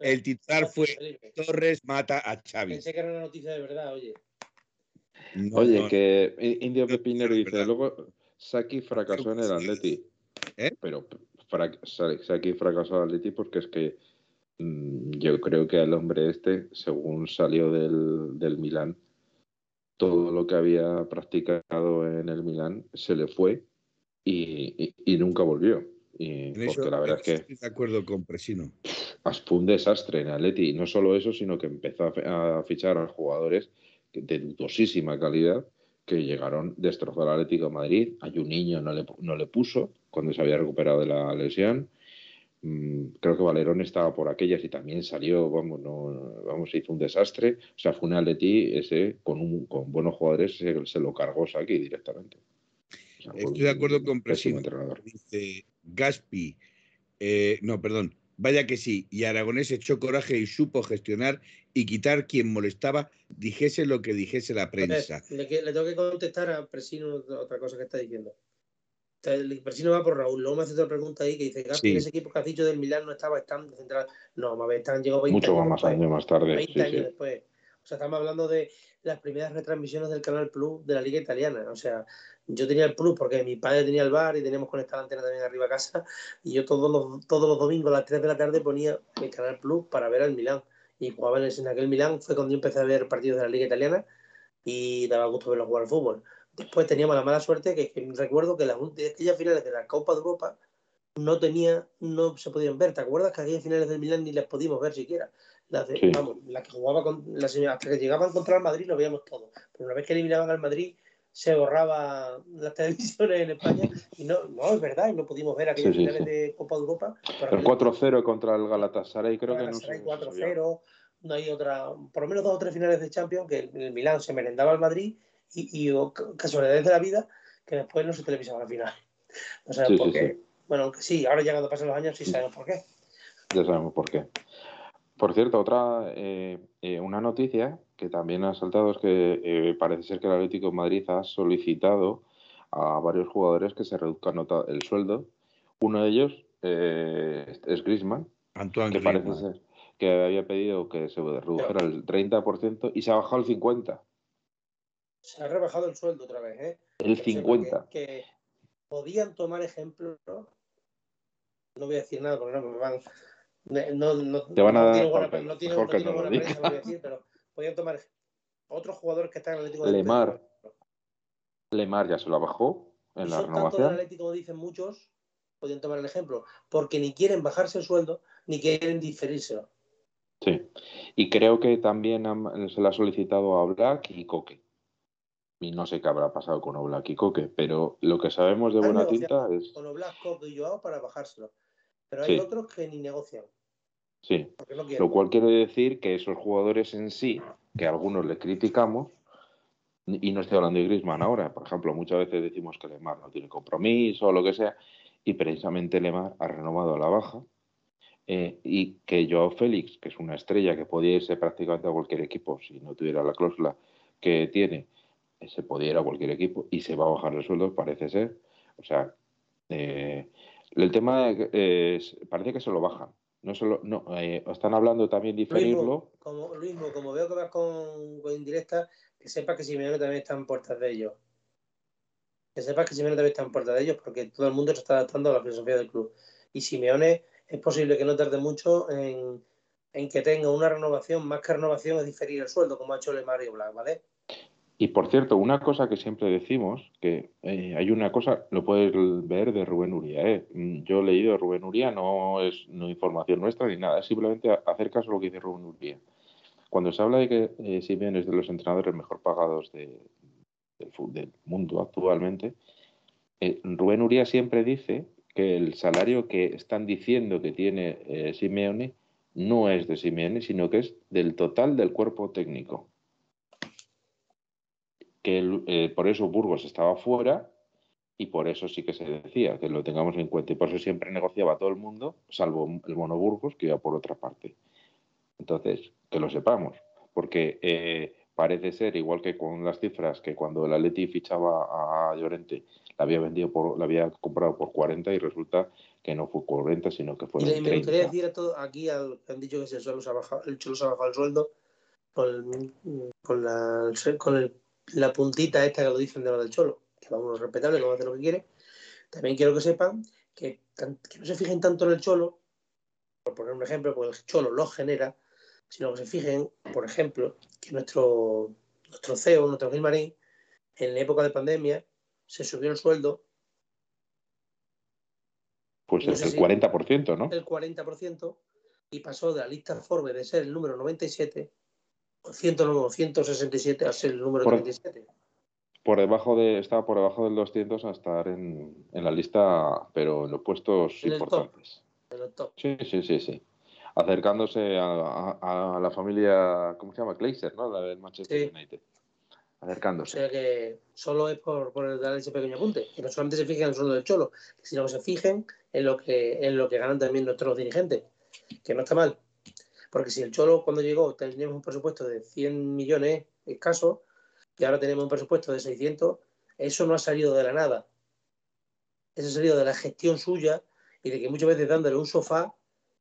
[SPEAKER 2] el titular fue Torres mata a Xavi.
[SPEAKER 3] Pensé que era una noticia de verdad, oye.
[SPEAKER 4] oye, que Indio Pepinero dice, luego Saki fracasó en el Atleti. ¿Eh? Pero Saki fracasó el Atleti porque es que mm, yo creo que el hombre este, según salió del, del Milán, todo lo que había practicado en el Milán se le fue y, nunca volvió. Y porque la verdad es que.
[SPEAKER 2] Estoy de acuerdo con Presino.
[SPEAKER 4] Fue un desastre en Atleti. Y no solo eso, sino que empezó a fichar a jugadores de dudosísima calidad que llegaron, destrozar al Atlético de Madrid. Hay un niño no le, no le puso cuando se había recuperado de la lesión. Mm, creo que Valerón estaba por aquellas y también salió, vamos, no, vamos, hizo un desastre. O sea, fue un Atleti ese con, un, con buenos jugadores, se, lo cargó aquí directamente.
[SPEAKER 2] Estoy de acuerdo con Presino. Dice Gaspi, eh, no, perdón, Vaya que sí, y Aragonés echó coraje y supo gestionar y quitar quien molestaba, dijese lo que dijese la prensa.
[SPEAKER 3] le, tengo que contestar a Presino otra cosa que está diciendo. El Presino va por Raúl. Luego me hace otra pregunta ahí que dice: Gaspi, ese equipo que has dicho del Milán no estaba tan central. No, más están, llegó
[SPEAKER 4] 20 Mucho más años más tarde.
[SPEAKER 3] 20 años después. O sea, estamos hablando de las primeras retransmisiones del Canal Plus de la Liga Italiana. O sea, yo tenía el Plus porque mi padre tenía el bar y teníamos conectada la antena también arriba a casa. Y yo todos los, todos los domingos a las 3 de la tarde ponía el Canal Plus para ver al Milán. Y jugaba en aquel Milán. Fue cuando yo empecé a ver partidos de la Liga Italiana y daba gusto verlos jugar al fútbol. Después teníamos la mala suerte que, recuerdo que las aquellas finales de la Copa de Europa no tenía, no se podían ver. ¿Te acuerdas que aquellas finales del Milán ni las pudimos ver siquiera? Las, vamos, las que jugaba con, las, hasta que llegaban contra el Madrid lo veíamos todo. Pero una vez que eliminaban al Madrid, se borraba las televisiones en España y no, no es verdad, y no pudimos ver aquellas finales de Copa de Europa.
[SPEAKER 4] El 4-0 contra el Galatasaray, creo que no
[SPEAKER 3] sé. 4-0, no hay otra, por lo menos dos o tres finales de Champions que el, Milán se merendaba al Madrid y, y casualidades de la vida que después no se televisaba la final. No sabemos por qué. Bueno, aunque sí, ahora ya cuando pasan los años sí sabemos por qué.
[SPEAKER 4] Ya sabemos por qué. Por cierto, otra, eh, eh, una noticia que también ha saltado es que eh, parece ser que el Atlético de Madrid ha solicitado a varios jugadores que se reduzcan el sueldo. Uno de ellos es Griezmann, que parece ser que había pedido que se redujera el 30% y se ha bajado el 50%.
[SPEAKER 3] Se ha rebajado el sueldo otra vez, ¿eh?
[SPEAKER 4] El 50%.
[SPEAKER 3] Que, podían tomar ejemplo, ¿no? no voy a decir nada porque no me van no, no,
[SPEAKER 4] Te van a
[SPEAKER 3] dar tiene buena, no tiene, no tiene buena prensa, voy a decir, pero podían tomar otros jugadores que están en el Atlético de
[SPEAKER 4] Lemar. Lemar ya se lo bajó en la renovación. Tanto del
[SPEAKER 3] Atlético, como dicen muchos, podían tomar el ejemplo, porque ni quieren bajarse el sueldo ni quieren diferírselo.
[SPEAKER 4] Sí, y creo que también se le ha solicitado a Black y Coque. Y no sé qué habrá pasado con Oblak y Coque, pero lo que sabemos de buena tinta es.
[SPEAKER 3] Con Oblak, Coque y Joao para bajárselo. Pero hay otros que ni negocian.
[SPEAKER 4] Sí. Lo cual quiere decir que esos jugadores en sí, que algunos le criticamos, y no estoy hablando de Griezmann ahora, por ejemplo, muchas veces decimos que Lemar no tiene compromiso o lo que sea, y precisamente Lemar ha renovado a la baja, eh, y que Joao Félix, que es una estrella que podía irse prácticamente a cualquier equipo si no tuviera la cláusula que tiene, se podía ir a cualquier equipo y se va a bajar el sueldo, parece ser. O sea, eh, el tema es, parece que se lo bajan. No solo, no, eh, están hablando también de diferirlo.
[SPEAKER 3] como, mismo, como veo que vas con, con indirecta, que sepas que Simeone también está en puertas de ellos. Que sepas que Simeone también está en puertas de ellos porque todo el mundo se está adaptando a la filosofía del club. Y Simeone es posible que no tarde mucho en, en que tenga una renovación, más que renovación es diferir el sueldo, como ha hecho el Mario Black, ¿vale?
[SPEAKER 4] Y por cierto, una cosa que siempre decimos, que eh, hay una cosa, lo puedes ver de Rubén Uría. ¿eh? Mm, yo he leído Rubén Uría, no es no información nuestra ni nada, es simplemente hacer caso a lo que dice Rubén Uría. Cuando se habla de que eh, Simeone es de los entrenadores mejor pagados de, del, mundo actualmente, eh, Rubén Uría siempre dice que el salario que están diciendo que tiene Simeone no es de Simeone, sino que es del total del cuerpo técnico que eh, por eso Burgos estaba fuera y por eso sí que se decía que lo tengamos en cuenta y por eso siempre negociaba todo el mundo, salvo el mono Burgos que iba por otra parte. Entonces, que lo sepamos, porque eh, parece ser, igual que con las cifras, que cuando el Atleti fichaba a Llorente, la había vendido por, la había comprado por 40 y resulta que no fue 40, sino que fue y 30.
[SPEAKER 3] Me gustaría decir a todo, aquí al, han dicho que se ha bajado, el Cholo se ha bajado el sueldo con, con, la, con el la puntita esta que lo dicen de lo del cholo, que vamos respetable, que vamos a hacer lo que quiere. También quiero que sepan que, que, no se fijen tanto en el cholo, por poner un ejemplo, porque el cholo lo genera, sino que se fijen, por ejemplo, que nuestro, nuestro CEO, nuestro Gilmarín, en la época de pandemia, se subió el sueldo.
[SPEAKER 4] Pues es el 40%, ¿no?
[SPEAKER 3] El 40% y pasó de la lista Forbes de ser el número 97 109, 167 a ser el número por, 37.
[SPEAKER 4] Por debajo de, estaba por debajo del 200 a estar en, en la lista, pero en los puestos importantes. Sí, sí, sí, sí. Acercándose a, a, la familia, ¿cómo se llama? Kleiser, ¿no? La del Manchester United. Acercándose.
[SPEAKER 3] O sea que solo es por, por dar ese pequeño apunte. Que no solamente se fijen en el sueldo del cholo, sino que se fijen en lo que, en lo que ganan también nuestros dirigentes. que no está mal. Porque si el Cholo cuando llegó teníamos un presupuesto de 100 millones escasos y ahora tenemos un presupuesto de 600, eso no ha salido de la nada. Eso ha salido de la gestión suya y de que muchas veces dándole un sofá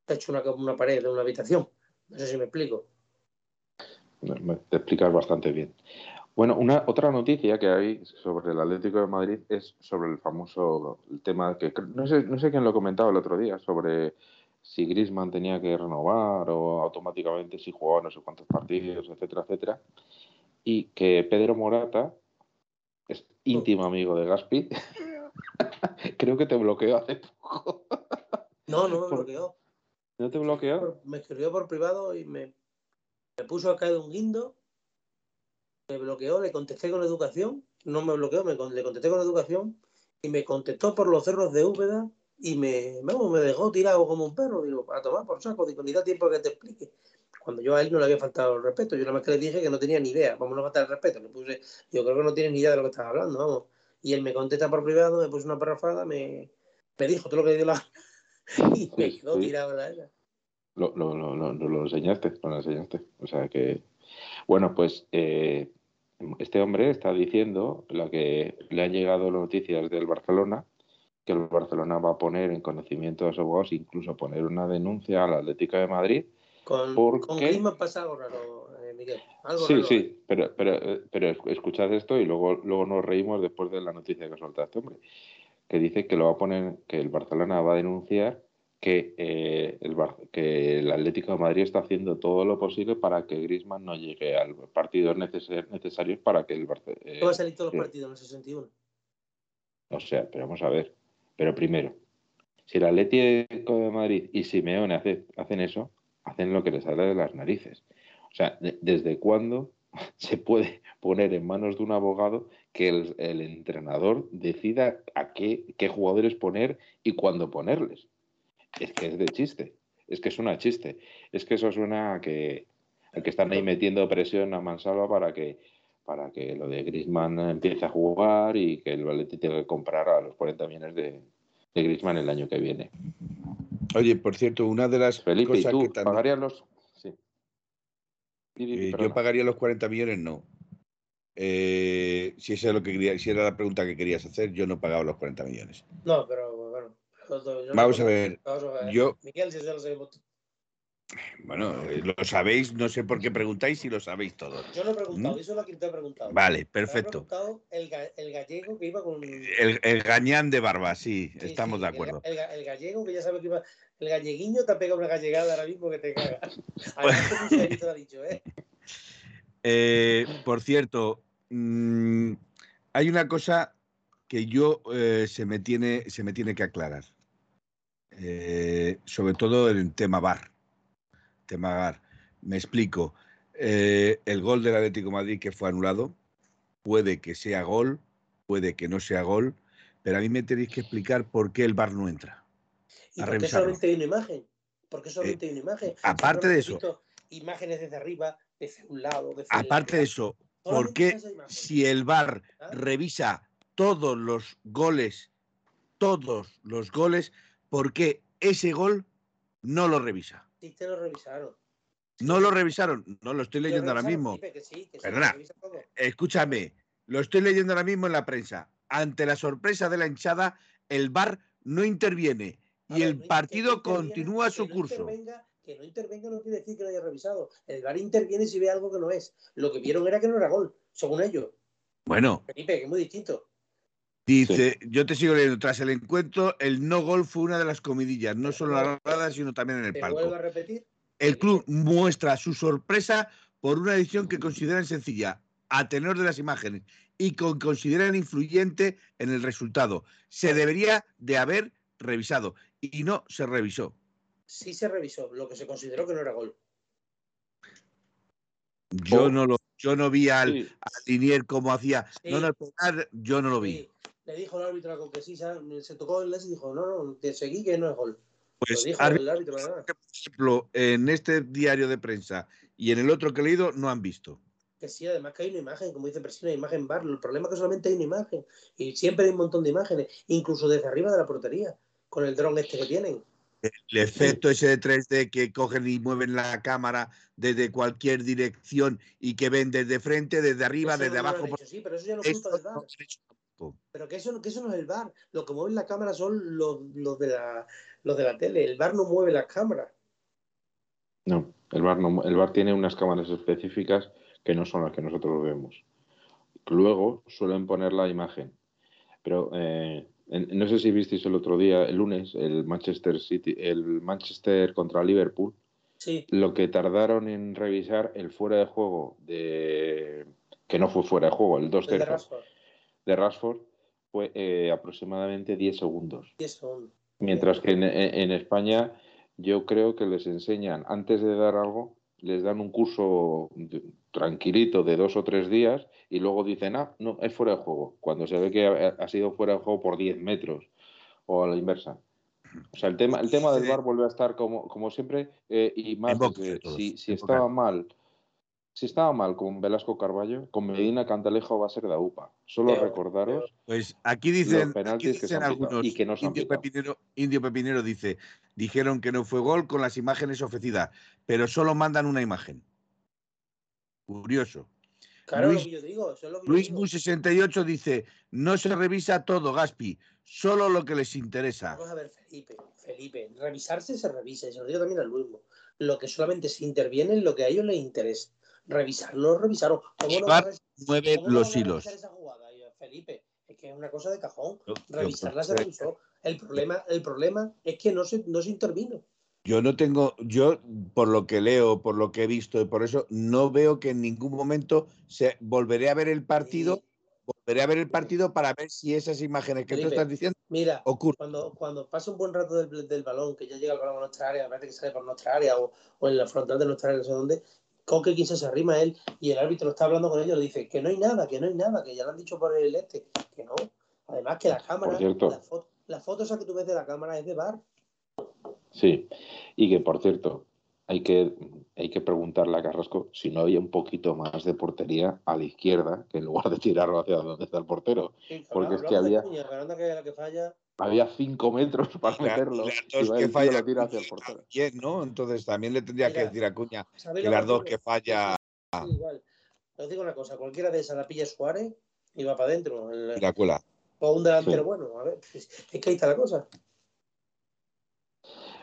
[SPEAKER 3] ha hecho una, pared de una habitación. No sé si me explico.
[SPEAKER 4] Te explicas bastante bien. Bueno, una otra noticia que hay sobre el Atlético de Madrid es sobre el famoso tema que no sé, no sé quién lo comentaba el otro día sobre si Grisman tenía que renovar o automáticamente si jugaba no sé cuántos partidos, etcétera, etcétera. Y que Pedro Morata es íntimo amigo de Gaspi. Creo que te bloqueó hace poco.
[SPEAKER 3] No, no me bloqueó.
[SPEAKER 4] ¿No te bloqueó?
[SPEAKER 3] Me escribió por privado y me, me puso acá de un guindo me bloqueó, le contesté con educación, no me bloqueó, me, le contesté con educación y me contestó por los cerros de Úbeda y me, me dejó tirado como un perro, digo, para tomar por saco, digo, ni da tiempo que te explique. Cuando yo a él no le había faltado el respeto, yo nada más que le dije que no tenía ni idea, vamos a faltar el respeto, le puse, yo creo que no tienes ni idea de lo que estás hablando, vamos. Y él me contesta por privado, me puso una parrafada, me, me dijo todo lo que dio la... y me quedó tirado la
[SPEAKER 4] lo, lo, lo, lo, lo enseñaste, lo enseñaste. O sea que bueno, pues eh, este hombre está diciendo la que le han llegado noticias del Barcelona, que el Barcelona va a poner en conocimiento de los abogados, incluso poner una denuncia a la Atlética de Madrid.
[SPEAKER 3] Con, porque... con pasa algo raro, eh, Miguel.
[SPEAKER 4] sí, sí, ¿eh? pero, pero, pero escuchad esto y luego, luego nos reímos después de la noticia que suelta este hombre, que dice que lo va a poner, que el Barcelona va a denunciar que, eh, el, que el Atlético de Madrid está haciendo todo lo posible para que Griezmann no llegue al partidos necesarios para que el Barcelona...
[SPEAKER 3] Eh, va a salir todos los partidos en ese sentido?
[SPEAKER 4] O sea, pero vamos a ver. Pero primero, si el Atlético de Madrid y Simeone hacen eso, hacen lo que les sale de las narices. O sea, ¿desde cuándo se puede poner en manos de un abogado que el, entrenador decida a qué, jugadores poner y cuándo ponerles? es que es de chiste, es que es una chiste, es que eso suena a que, que están ahí metiendo presión a Mansalva para que para que lo de Griezmann empiece a jugar y que el Valencia tenga que comprar a los 40 millones de, de Griezmann el año que viene.
[SPEAKER 2] Oye, por cierto, una de las
[SPEAKER 4] Felipe, cosas ¿y tú que pagarías los...? Sí.
[SPEAKER 2] Eh, yo pagaría los 40 millones, no. Eh, si esa es lo que quería, si era la pregunta que querías hacer, yo no pagaba los 40 millones.
[SPEAKER 3] No, pero bueno,
[SPEAKER 2] Vamos a ver. Yo...
[SPEAKER 3] Miguel, si lo sabemos.
[SPEAKER 2] Bueno, eh, lo sabéis, no sé por qué preguntáis si lo sabéis todos.
[SPEAKER 3] Yo lo he preguntado, ¿Mm? eso es lo que te he preguntado.
[SPEAKER 2] Vale, perfecto.
[SPEAKER 3] El, el, gallego que iba con.
[SPEAKER 2] El, el, gañán de barba, sí, estamos de acuerdo.
[SPEAKER 3] El, el, gallego que ya sabe que iba. El galleguiño te ha pegado una gallegada ahora mismo que te caga. te lo ha dicho, ¿eh?
[SPEAKER 2] ¿eh? Por cierto, mmm, hay una cosa que yo eh, se, me tiene, se me tiene que aclarar. Sobre todo en el tema VAR. Tema VAR. Me explico. Eh, el gol del Atlético Madrid que fue anulado, puede que sea gol, puede que no sea gol, pero a mí me tenéis que explicar por qué el VAR no entra.
[SPEAKER 3] ¿Y por qué solamente hay una imagen? ¿Por qué solamente hay una imagen?
[SPEAKER 2] Aparte de eso.
[SPEAKER 3] Imágenes desde arriba, desde un lado, desde
[SPEAKER 2] Aparte de eso, ¿por qué si el VAR ¿Ah? revisa todos los goles, todos los goles, ¿por qué ese gol no lo revisa?
[SPEAKER 3] Lo revisaron.
[SPEAKER 2] No lo revisaron, no lo estoy leyendo ahora mismo. Perdona, escúchame, lo estoy leyendo ahora mismo en la prensa. Ante la sorpresa de la hinchada, el VAR no interviene y el partido continúa su curso.
[SPEAKER 3] que no intervenga no quiere decir que lo haya revisado. El VAR interviene si ve algo que no es. Lo que vieron era que no era gol, según ellos.
[SPEAKER 2] Bueno.
[SPEAKER 3] Felipe, que es muy distinto.
[SPEAKER 2] Dice, yo te sigo leyendo, tras el encuentro, el no gol fue una de las comidillas, no solo en la grada, sino también en el palco.
[SPEAKER 3] Vuelvo a repetir?
[SPEAKER 2] El club muestra su sorpresa por una decisión que consideran sencilla, a tenor de las imágenes, y que consideran influyente en el resultado. Se debería de haber revisado, y no se revisó.
[SPEAKER 3] Sí se revisó, lo que se consideró que no era gol.
[SPEAKER 2] Yo no lo, yo no vi al, sí. Linier como hacía. No, no, yo no lo vi
[SPEAKER 3] le dijo el árbitro con que sí, se tocó el les y dijo, no, no, te seguí que no es gol.
[SPEAKER 2] Pues dijo el árbitro, por ejemplo, en este diario de prensa y en el otro que he leído no han visto.
[SPEAKER 3] Que sí, además que hay una imagen, como dice Presina, una imagen bar. El problema es que solamente hay una imagen. Y siempre hay un montón de imágenes, incluso desde arriba de la portería, con el dron este que tienen.
[SPEAKER 2] El efecto ese de 3D que cogen y mueven la cámara desde cualquier dirección y que ven desde frente, desde arriba, desde abajo.
[SPEAKER 3] sí, pero eso ya no es culpa del pero que eso, que eso no es el bar. Lo que mueve la cámara son los, los, de la, los de la tele. El bar no mueve las cámaras.
[SPEAKER 4] No, el bar, no, el bar tiene unas cámaras específicas que no son las que nosotros vemos. Luego suelen poner la imagen. Pero eh, no sé si visteis el otro día, el lunes, el Manchester City, el Manchester contra Liverpool.
[SPEAKER 3] Sí.
[SPEAKER 4] Lo que tardaron en revisar el fuera de juego de que no fue fuera de juego, el 2
[SPEAKER 3] de Rashford.
[SPEAKER 4] fue eh, aproximadamente 10 segundos.
[SPEAKER 3] 10 segundos.
[SPEAKER 4] Mientras que en, España yo creo que les enseñan, antes de dar algo, les dan un curso tranquilito de dos o tres días y luego dicen, ah, no, es fuera de juego, cuando se ve que ha, sido fuera de juego por 10 metros o a la inversa. O sea, el tema, el tema del bar vuelve a estar como, como siempre eh, y más, si, si estaba mal si estaba mal con Velasco Carballo, con Medina Cantalejo va a ser de UPA. Solo recordaros.
[SPEAKER 2] Pues aquí dicen, aquí dicen algunos. Y que no Indio, Pepinero, Indio Pepinero dice: dijeron que no fue gol con las imágenes ofrecidas, pero solo mandan una imagen. Curioso.
[SPEAKER 3] Claro, Luis, lo que yo digo,
[SPEAKER 2] Luis 68 dice: no se revisa todo, Gaspi, solo lo que les interesa.
[SPEAKER 3] Vamos a ver, Felipe, Felipe, revisarse se revisa, y se lo digo también al mismo. Lo que solamente se interviene es lo que a ellos les interesa revisarlo, revisaron.
[SPEAKER 2] ¿Cómo no mueve los hilos.
[SPEAKER 3] Esa jugada, Felipe, es que es una cosa de cajón. Revisarla se revisó. El problema, el problema es que no se, no se intervino.
[SPEAKER 2] Yo no tengo, yo por lo que leo, por lo que he visto y por eso no veo que en ningún momento se volveré a ver el partido, volveré a ver el partido para ver si esas imágenes que tú estás diciendo
[SPEAKER 3] mira, ocurren. Cuando, cuando pasa un buen rato del, del, balón, que ya llega el balón a nuestra área, parece que sale por nuestra área o, o en la frontal de nuestra área, no sé dónde, Coque quien se arrima a él y el árbitro está hablando con ellos, le dice que no hay nada, que no hay nada, que ya lo han dicho por el este, que no. Además que la cámara, la foto, la foto esa que tú ves de la cámara es de bar.
[SPEAKER 4] Sí, y que por cierto, hay que, hay que preguntarle a Carrasco si no había un poquito más de portería a la izquierda, que en lugar de tirarlo hacia donde está el portero. porque es que había.
[SPEAKER 3] que falla,
[SPEAKER 4] había cinco metros para meterlo.
[SPEAKER 2] Y las dos que falla tira hacia el portero. ¿no? Entonces también le tendría que decir a Cuña que las dos que falla.
[SPEAKER 3] igual. Os digo una cosa, cualquiera de esas la pilla Suárez y va para adentro.
[SPEAKER 2] La cuela.
[SPEAKER 3] O un delantero bueno, a ver, es que ahí está la cosa.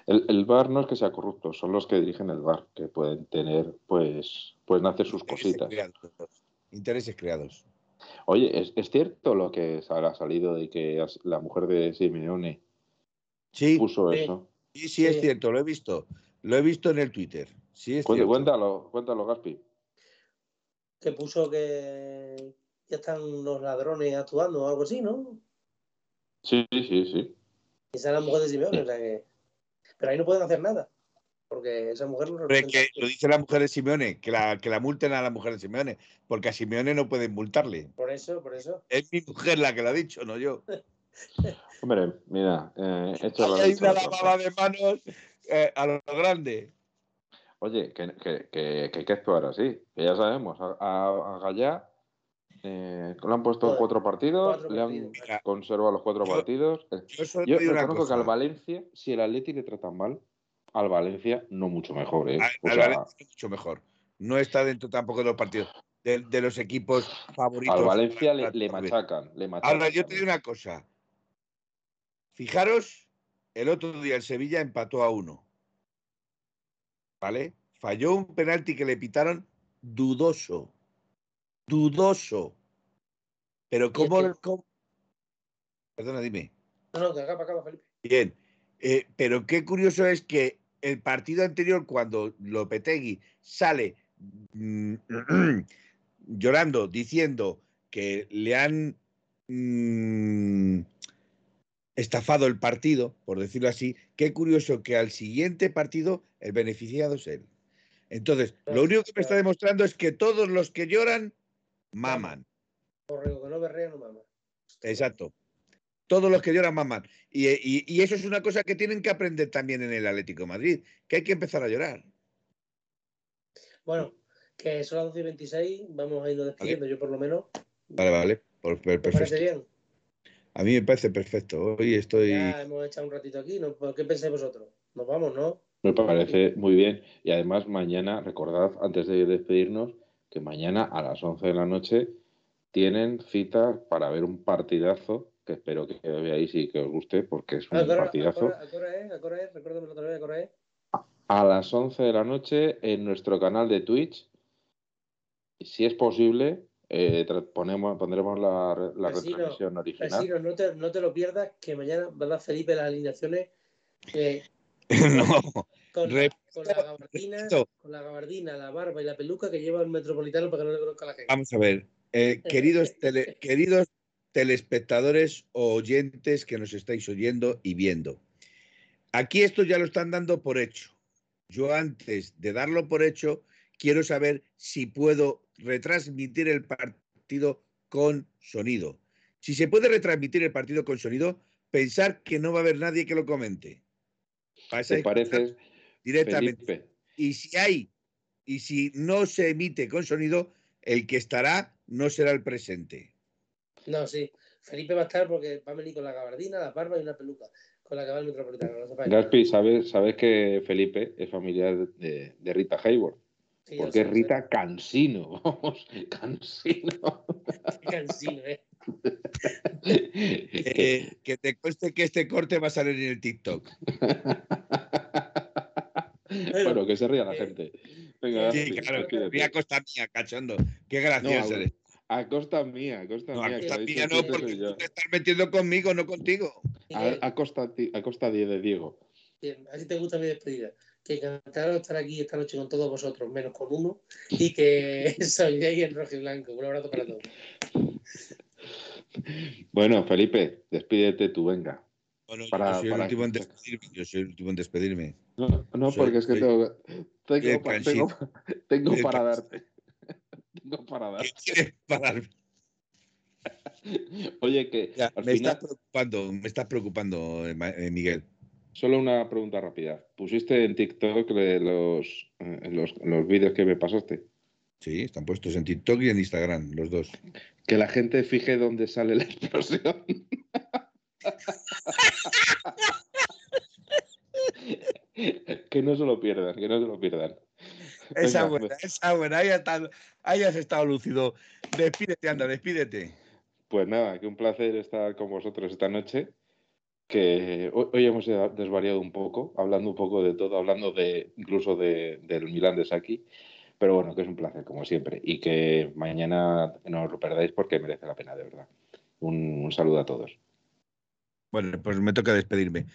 [SPEAKER 4] El, el, bar no es que sea corrupto, son los que dirigen el bar, que pueden tener, pues, pueden hacer sus cositas.
[SPEAKER 2] Intereses creados.
[SPEAKER 4] Oye, ¿es, cierto lo que ha salido de que la mujer de Simeone
[SPEAKER 2] sí,
[SPEAKER 4] puso eso?
[SPEAKER 2] Sí, sí, es cierto, lo he visto. Lo he visto en el Twitter. Sí, es
[SPEAKER 4] cuéntalo, cuéntalo, Gaspi.
[SPEAKER 3] Que puso que ya están los ladrones actuando o algo así, ¿no?
[SPEAKER 4] Sí, sí, sí.
[SPEAKER 3] Esa es la mujer de Simeone, o sea que... Pero ahí no pueden hacer nada porque esa mujer
[SPEAKER 2] lo que lo dice la mujer de Simeone, que la, que la multen a la mujer de Simeone, porque a Simeone no pueden multarle.
[SPEAKER 3] Por eso, por eso.
[SPEAKER 2] Es mi mujer la que lo ha dicho, no yo.
[SPEAKER 4] Hombre, mira, eh,
[SPEAKER 2] hecho Hay una lavada de manos eh, a lo grande.
[SPEAKER 4] Oye, que, que, que, que hay que actuar así, que ya sabemos, a, a, Gallá eh, le han puesto cuatro partidos, le han conservado los cuatro partidos. Yo, yo reconozco que al Valencia, si el Atleti le trata mal, al Valencia no mucho mejor. ¿eh?
[SPEAKER 2] Al, Valencia mucho mejor. No está dentro tampoco de los partidos, de, los equipos favoritos.
[SPEAKER 4] Al Valencia le, machacan, le,
[SPEAKER 2] Ahora, yo te digo una cosa. Fijaros, el otro día el Sevilla empató a uno. ¿Vale? Falló un penalti que le pitaron dudoso. Dudoso. Pero ¿cómo, cómo... Perdona, dime.
[SPEAKER 3] No, no, de acá para acá, Felipe.
[SPEAKER 2] Bien. Eh, pero qué curioso es que el partido anterior, cuando Lopetegui sale mm, llorando, diciendo que le han mm, estafado el partido, por decirlo así, qué curioso que al siguiente partido el beneficiado es él. Entonces, lo único que me está demostrando es que todos los que lloran maman.
[SPEAKER 3] Correo, que no berrea, no maman.
[SPEAKER 2] Exacto todos los que lloran maman. Y, y, eso es una cosa que tienen que aprender también en el Atlético de Madrid, que hay que empezar a llorar.
[SPEAKER 3] Bueno, que son las 12 y 26, vamos a irnos despidiendo, yo por lo menos.
[SPEAKER 2] Vale, vale, perfecto. parece bien? A mí me parece perfecto. Hoy estoy.
[SPEAKER 3] Ya hemos echado un ratito aquí, ¿no? ¿Qué pensáis vosotros? nos vamos, ¿no?
[SPEAKER 4] Me parece muy bien. Y además, mañana, recordad, antes de despedirnos, que mañana a las 11 de la noche tienen cita para ver un partidazo que espero que veáis y que os guste porque es un partidazo.
[SPEAKER 3] ¿A qué hora es? ¿A qué hora es? Recuérdame otra vez, ¿a qué hora es?
[SPEAKER 4] A las 11 de la noche en nuestro canal de Twitch. Si es posible, eh, ponemos, pondremos la, la retransmisión original.
[SPEAKER 3] no, te, no te lo pierdas, que mañana va a dar Felipe las alineaciones.
[SPEAKER 2] No.
[SPEAKER 3] Con, la, con, la gabardina, con la gabardina, la barba y la peluca que lleva el metropolitano para que no le conozca la gente.
[SPEAKER 2] Vamos a ver, eh, queridos, tele, queridos telespectadores o oyentes que nos estáis oyendo y viendo. Aquí esto ya lo están dando por hecho. Yo antes de darlo por hecho, quiero saber si puedo retransmitir el partido con sonido. Si se puede retransmitir el partido con sonido, pensar que no va a haber nadie que lo comente.
[SPEAKER 4] ¿Te parece
[SPEAKER 2] directamente. Y si hay, y si no se emite con sonido, el que estará no será el presente.
[SPEAKER 3] No, sí. Felipe va a estar porque va a venir con la gabardina, la barba y una peluca, con la que va el metropolitano.
[SPEAKER 4] Gaspi, ¿sabes, sabes que Felipe es familiar de, de Rita Hayward? Porque es Rita Cansino, vamos, Cansino.
[SPEAKER 3] Cansino, ¿eh?
[SPEAKER 2] eh, que te conste que este corte va a salir en el TikTok.
[SPEAKER 4] bueno, que se ría la eh, gente. Venga,
[SPEAKER 2] sí, claro, que a costa mía, cachondo. Qué gracioso eres.
[SPEAKER 4] A costa mía, a costa mía.
[SPEAKER 2] A costa mía no, porque tú te estás metiendo conmigo, no contigo.
[SPEAKER 4] A, a costa, a costa de Diego.
[SPEAKER 3] Bien, así te gusta mi despedida que encantado de estar aquí esta noche con todos vosotros, menos con uno, y que soy ahí en rojo y blanco. Un abrazo para todos.
[SPEAKER 4] Bueno, Felipe, despídete tú, venga.
[SPEAKER 2] Bueno, yo, soy el último en despedirme, yo soy el último en despedirme.
[SPEAKER 4] No, no porque es que tengo, tengo, tengo, tengo para darte. Tengo para darte.
[SPEAKER 2] ¿Qué quieres para darme?
[SPEAKER 4] Oye, que
[SPEAKER 2] ya, me, final... está preocupando, me está preocupando, eh, eh, Miguel.
[SPEAKER 4] Solo una pregunta rápida. ¿Pusiste en TikTok los, eh, los, los vídeos que me pasaste?
[SPEAKER 2] Sí, están puestos en TikTok y en Instagram, los dos.
[SPEAKER 4] Que la gente fije dónde sale la explosión. que no se lo pierdan, que no se lo pierdan.
[SPEAKER 2] Esa buena, esa buena. Ahí, ahí has estado lúcido. Despídete, anda, despídete.
[SPEAKER 4] Pues nada, que un placer estar con vosotros esta noche que hoy, hemos desvariado un poco, hablando un poco de todo, hablando de incluso de, del Milán de Saki, pero bueno, que es un placer, como siempre, y que mañana no os lo perdáis porque merece la pena, de verdad. Un, saludo a todos.
[SPEAKER 2] Bueno, pues me toca despedirme.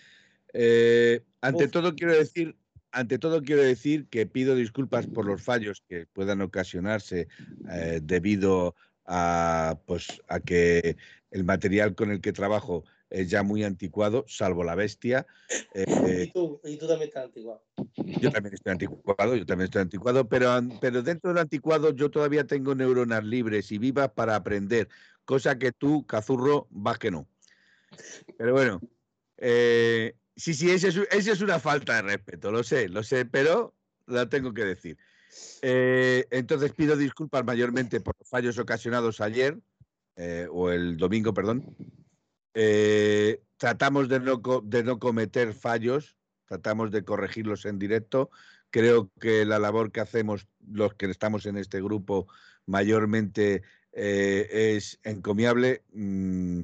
[SPEAKER 2] Eh, ante todo quiero decir, ante todo quiero decir que pido disculpas por los fallos que puedan ocasionarse eh, debido a, pues, a que el material con el que trabajo es ya muy anticuado, salvo la bestia.
[SPEAKER 3] Eh, ¿Y, tú, y, tú, también estás anticuado.
[SPEAKER 2] Yo también estoy anticuado, yo también estoy anticuado, pero, pero dentro del anticuado yo todavía tengo neuronas libres y vivas para aprender, cosa que tú, cazurro, vas que no. Pero bueno, eh, sí, sí, esa es, es, una falta de respeto, lo sé, lo sé, pero la tengo que decir. Eh, entonces pido disculpas mayormente por los fallos ocasionados ayer, o el domingo, perdón, eh, tratamos de no, cometer fallos, tratamos de corregirlos en directo. Creo que la labor que hacemos los que estamos en este grupo mayormente eh, es encomiable, mmm,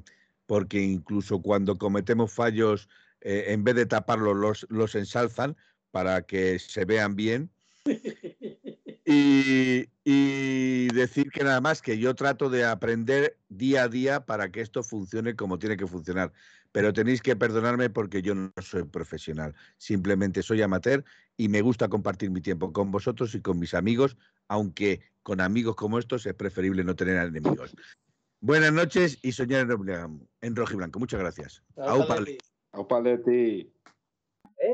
[SPEAKER 2] porque incluso cuando cometemos fallos, eh, en vez de taparlos, los, los ensalzan para que se vean bien. Y, y, decir que nada más que yo trato de aprender día a día para que esto funcione como tiene que funcionar. Pero tenéis que perdonarme porque yo no soy profesional. Simplemente soy amateur y me gusta compartir mi tiempo con vosotros y con mis amigos, aunque con amigos como estos es preferible no tener enemigos. Buenas noches y soñar en, en rojo y blanco. Muchas gracias.
[SPEAKER 4] ao paleta aí. É?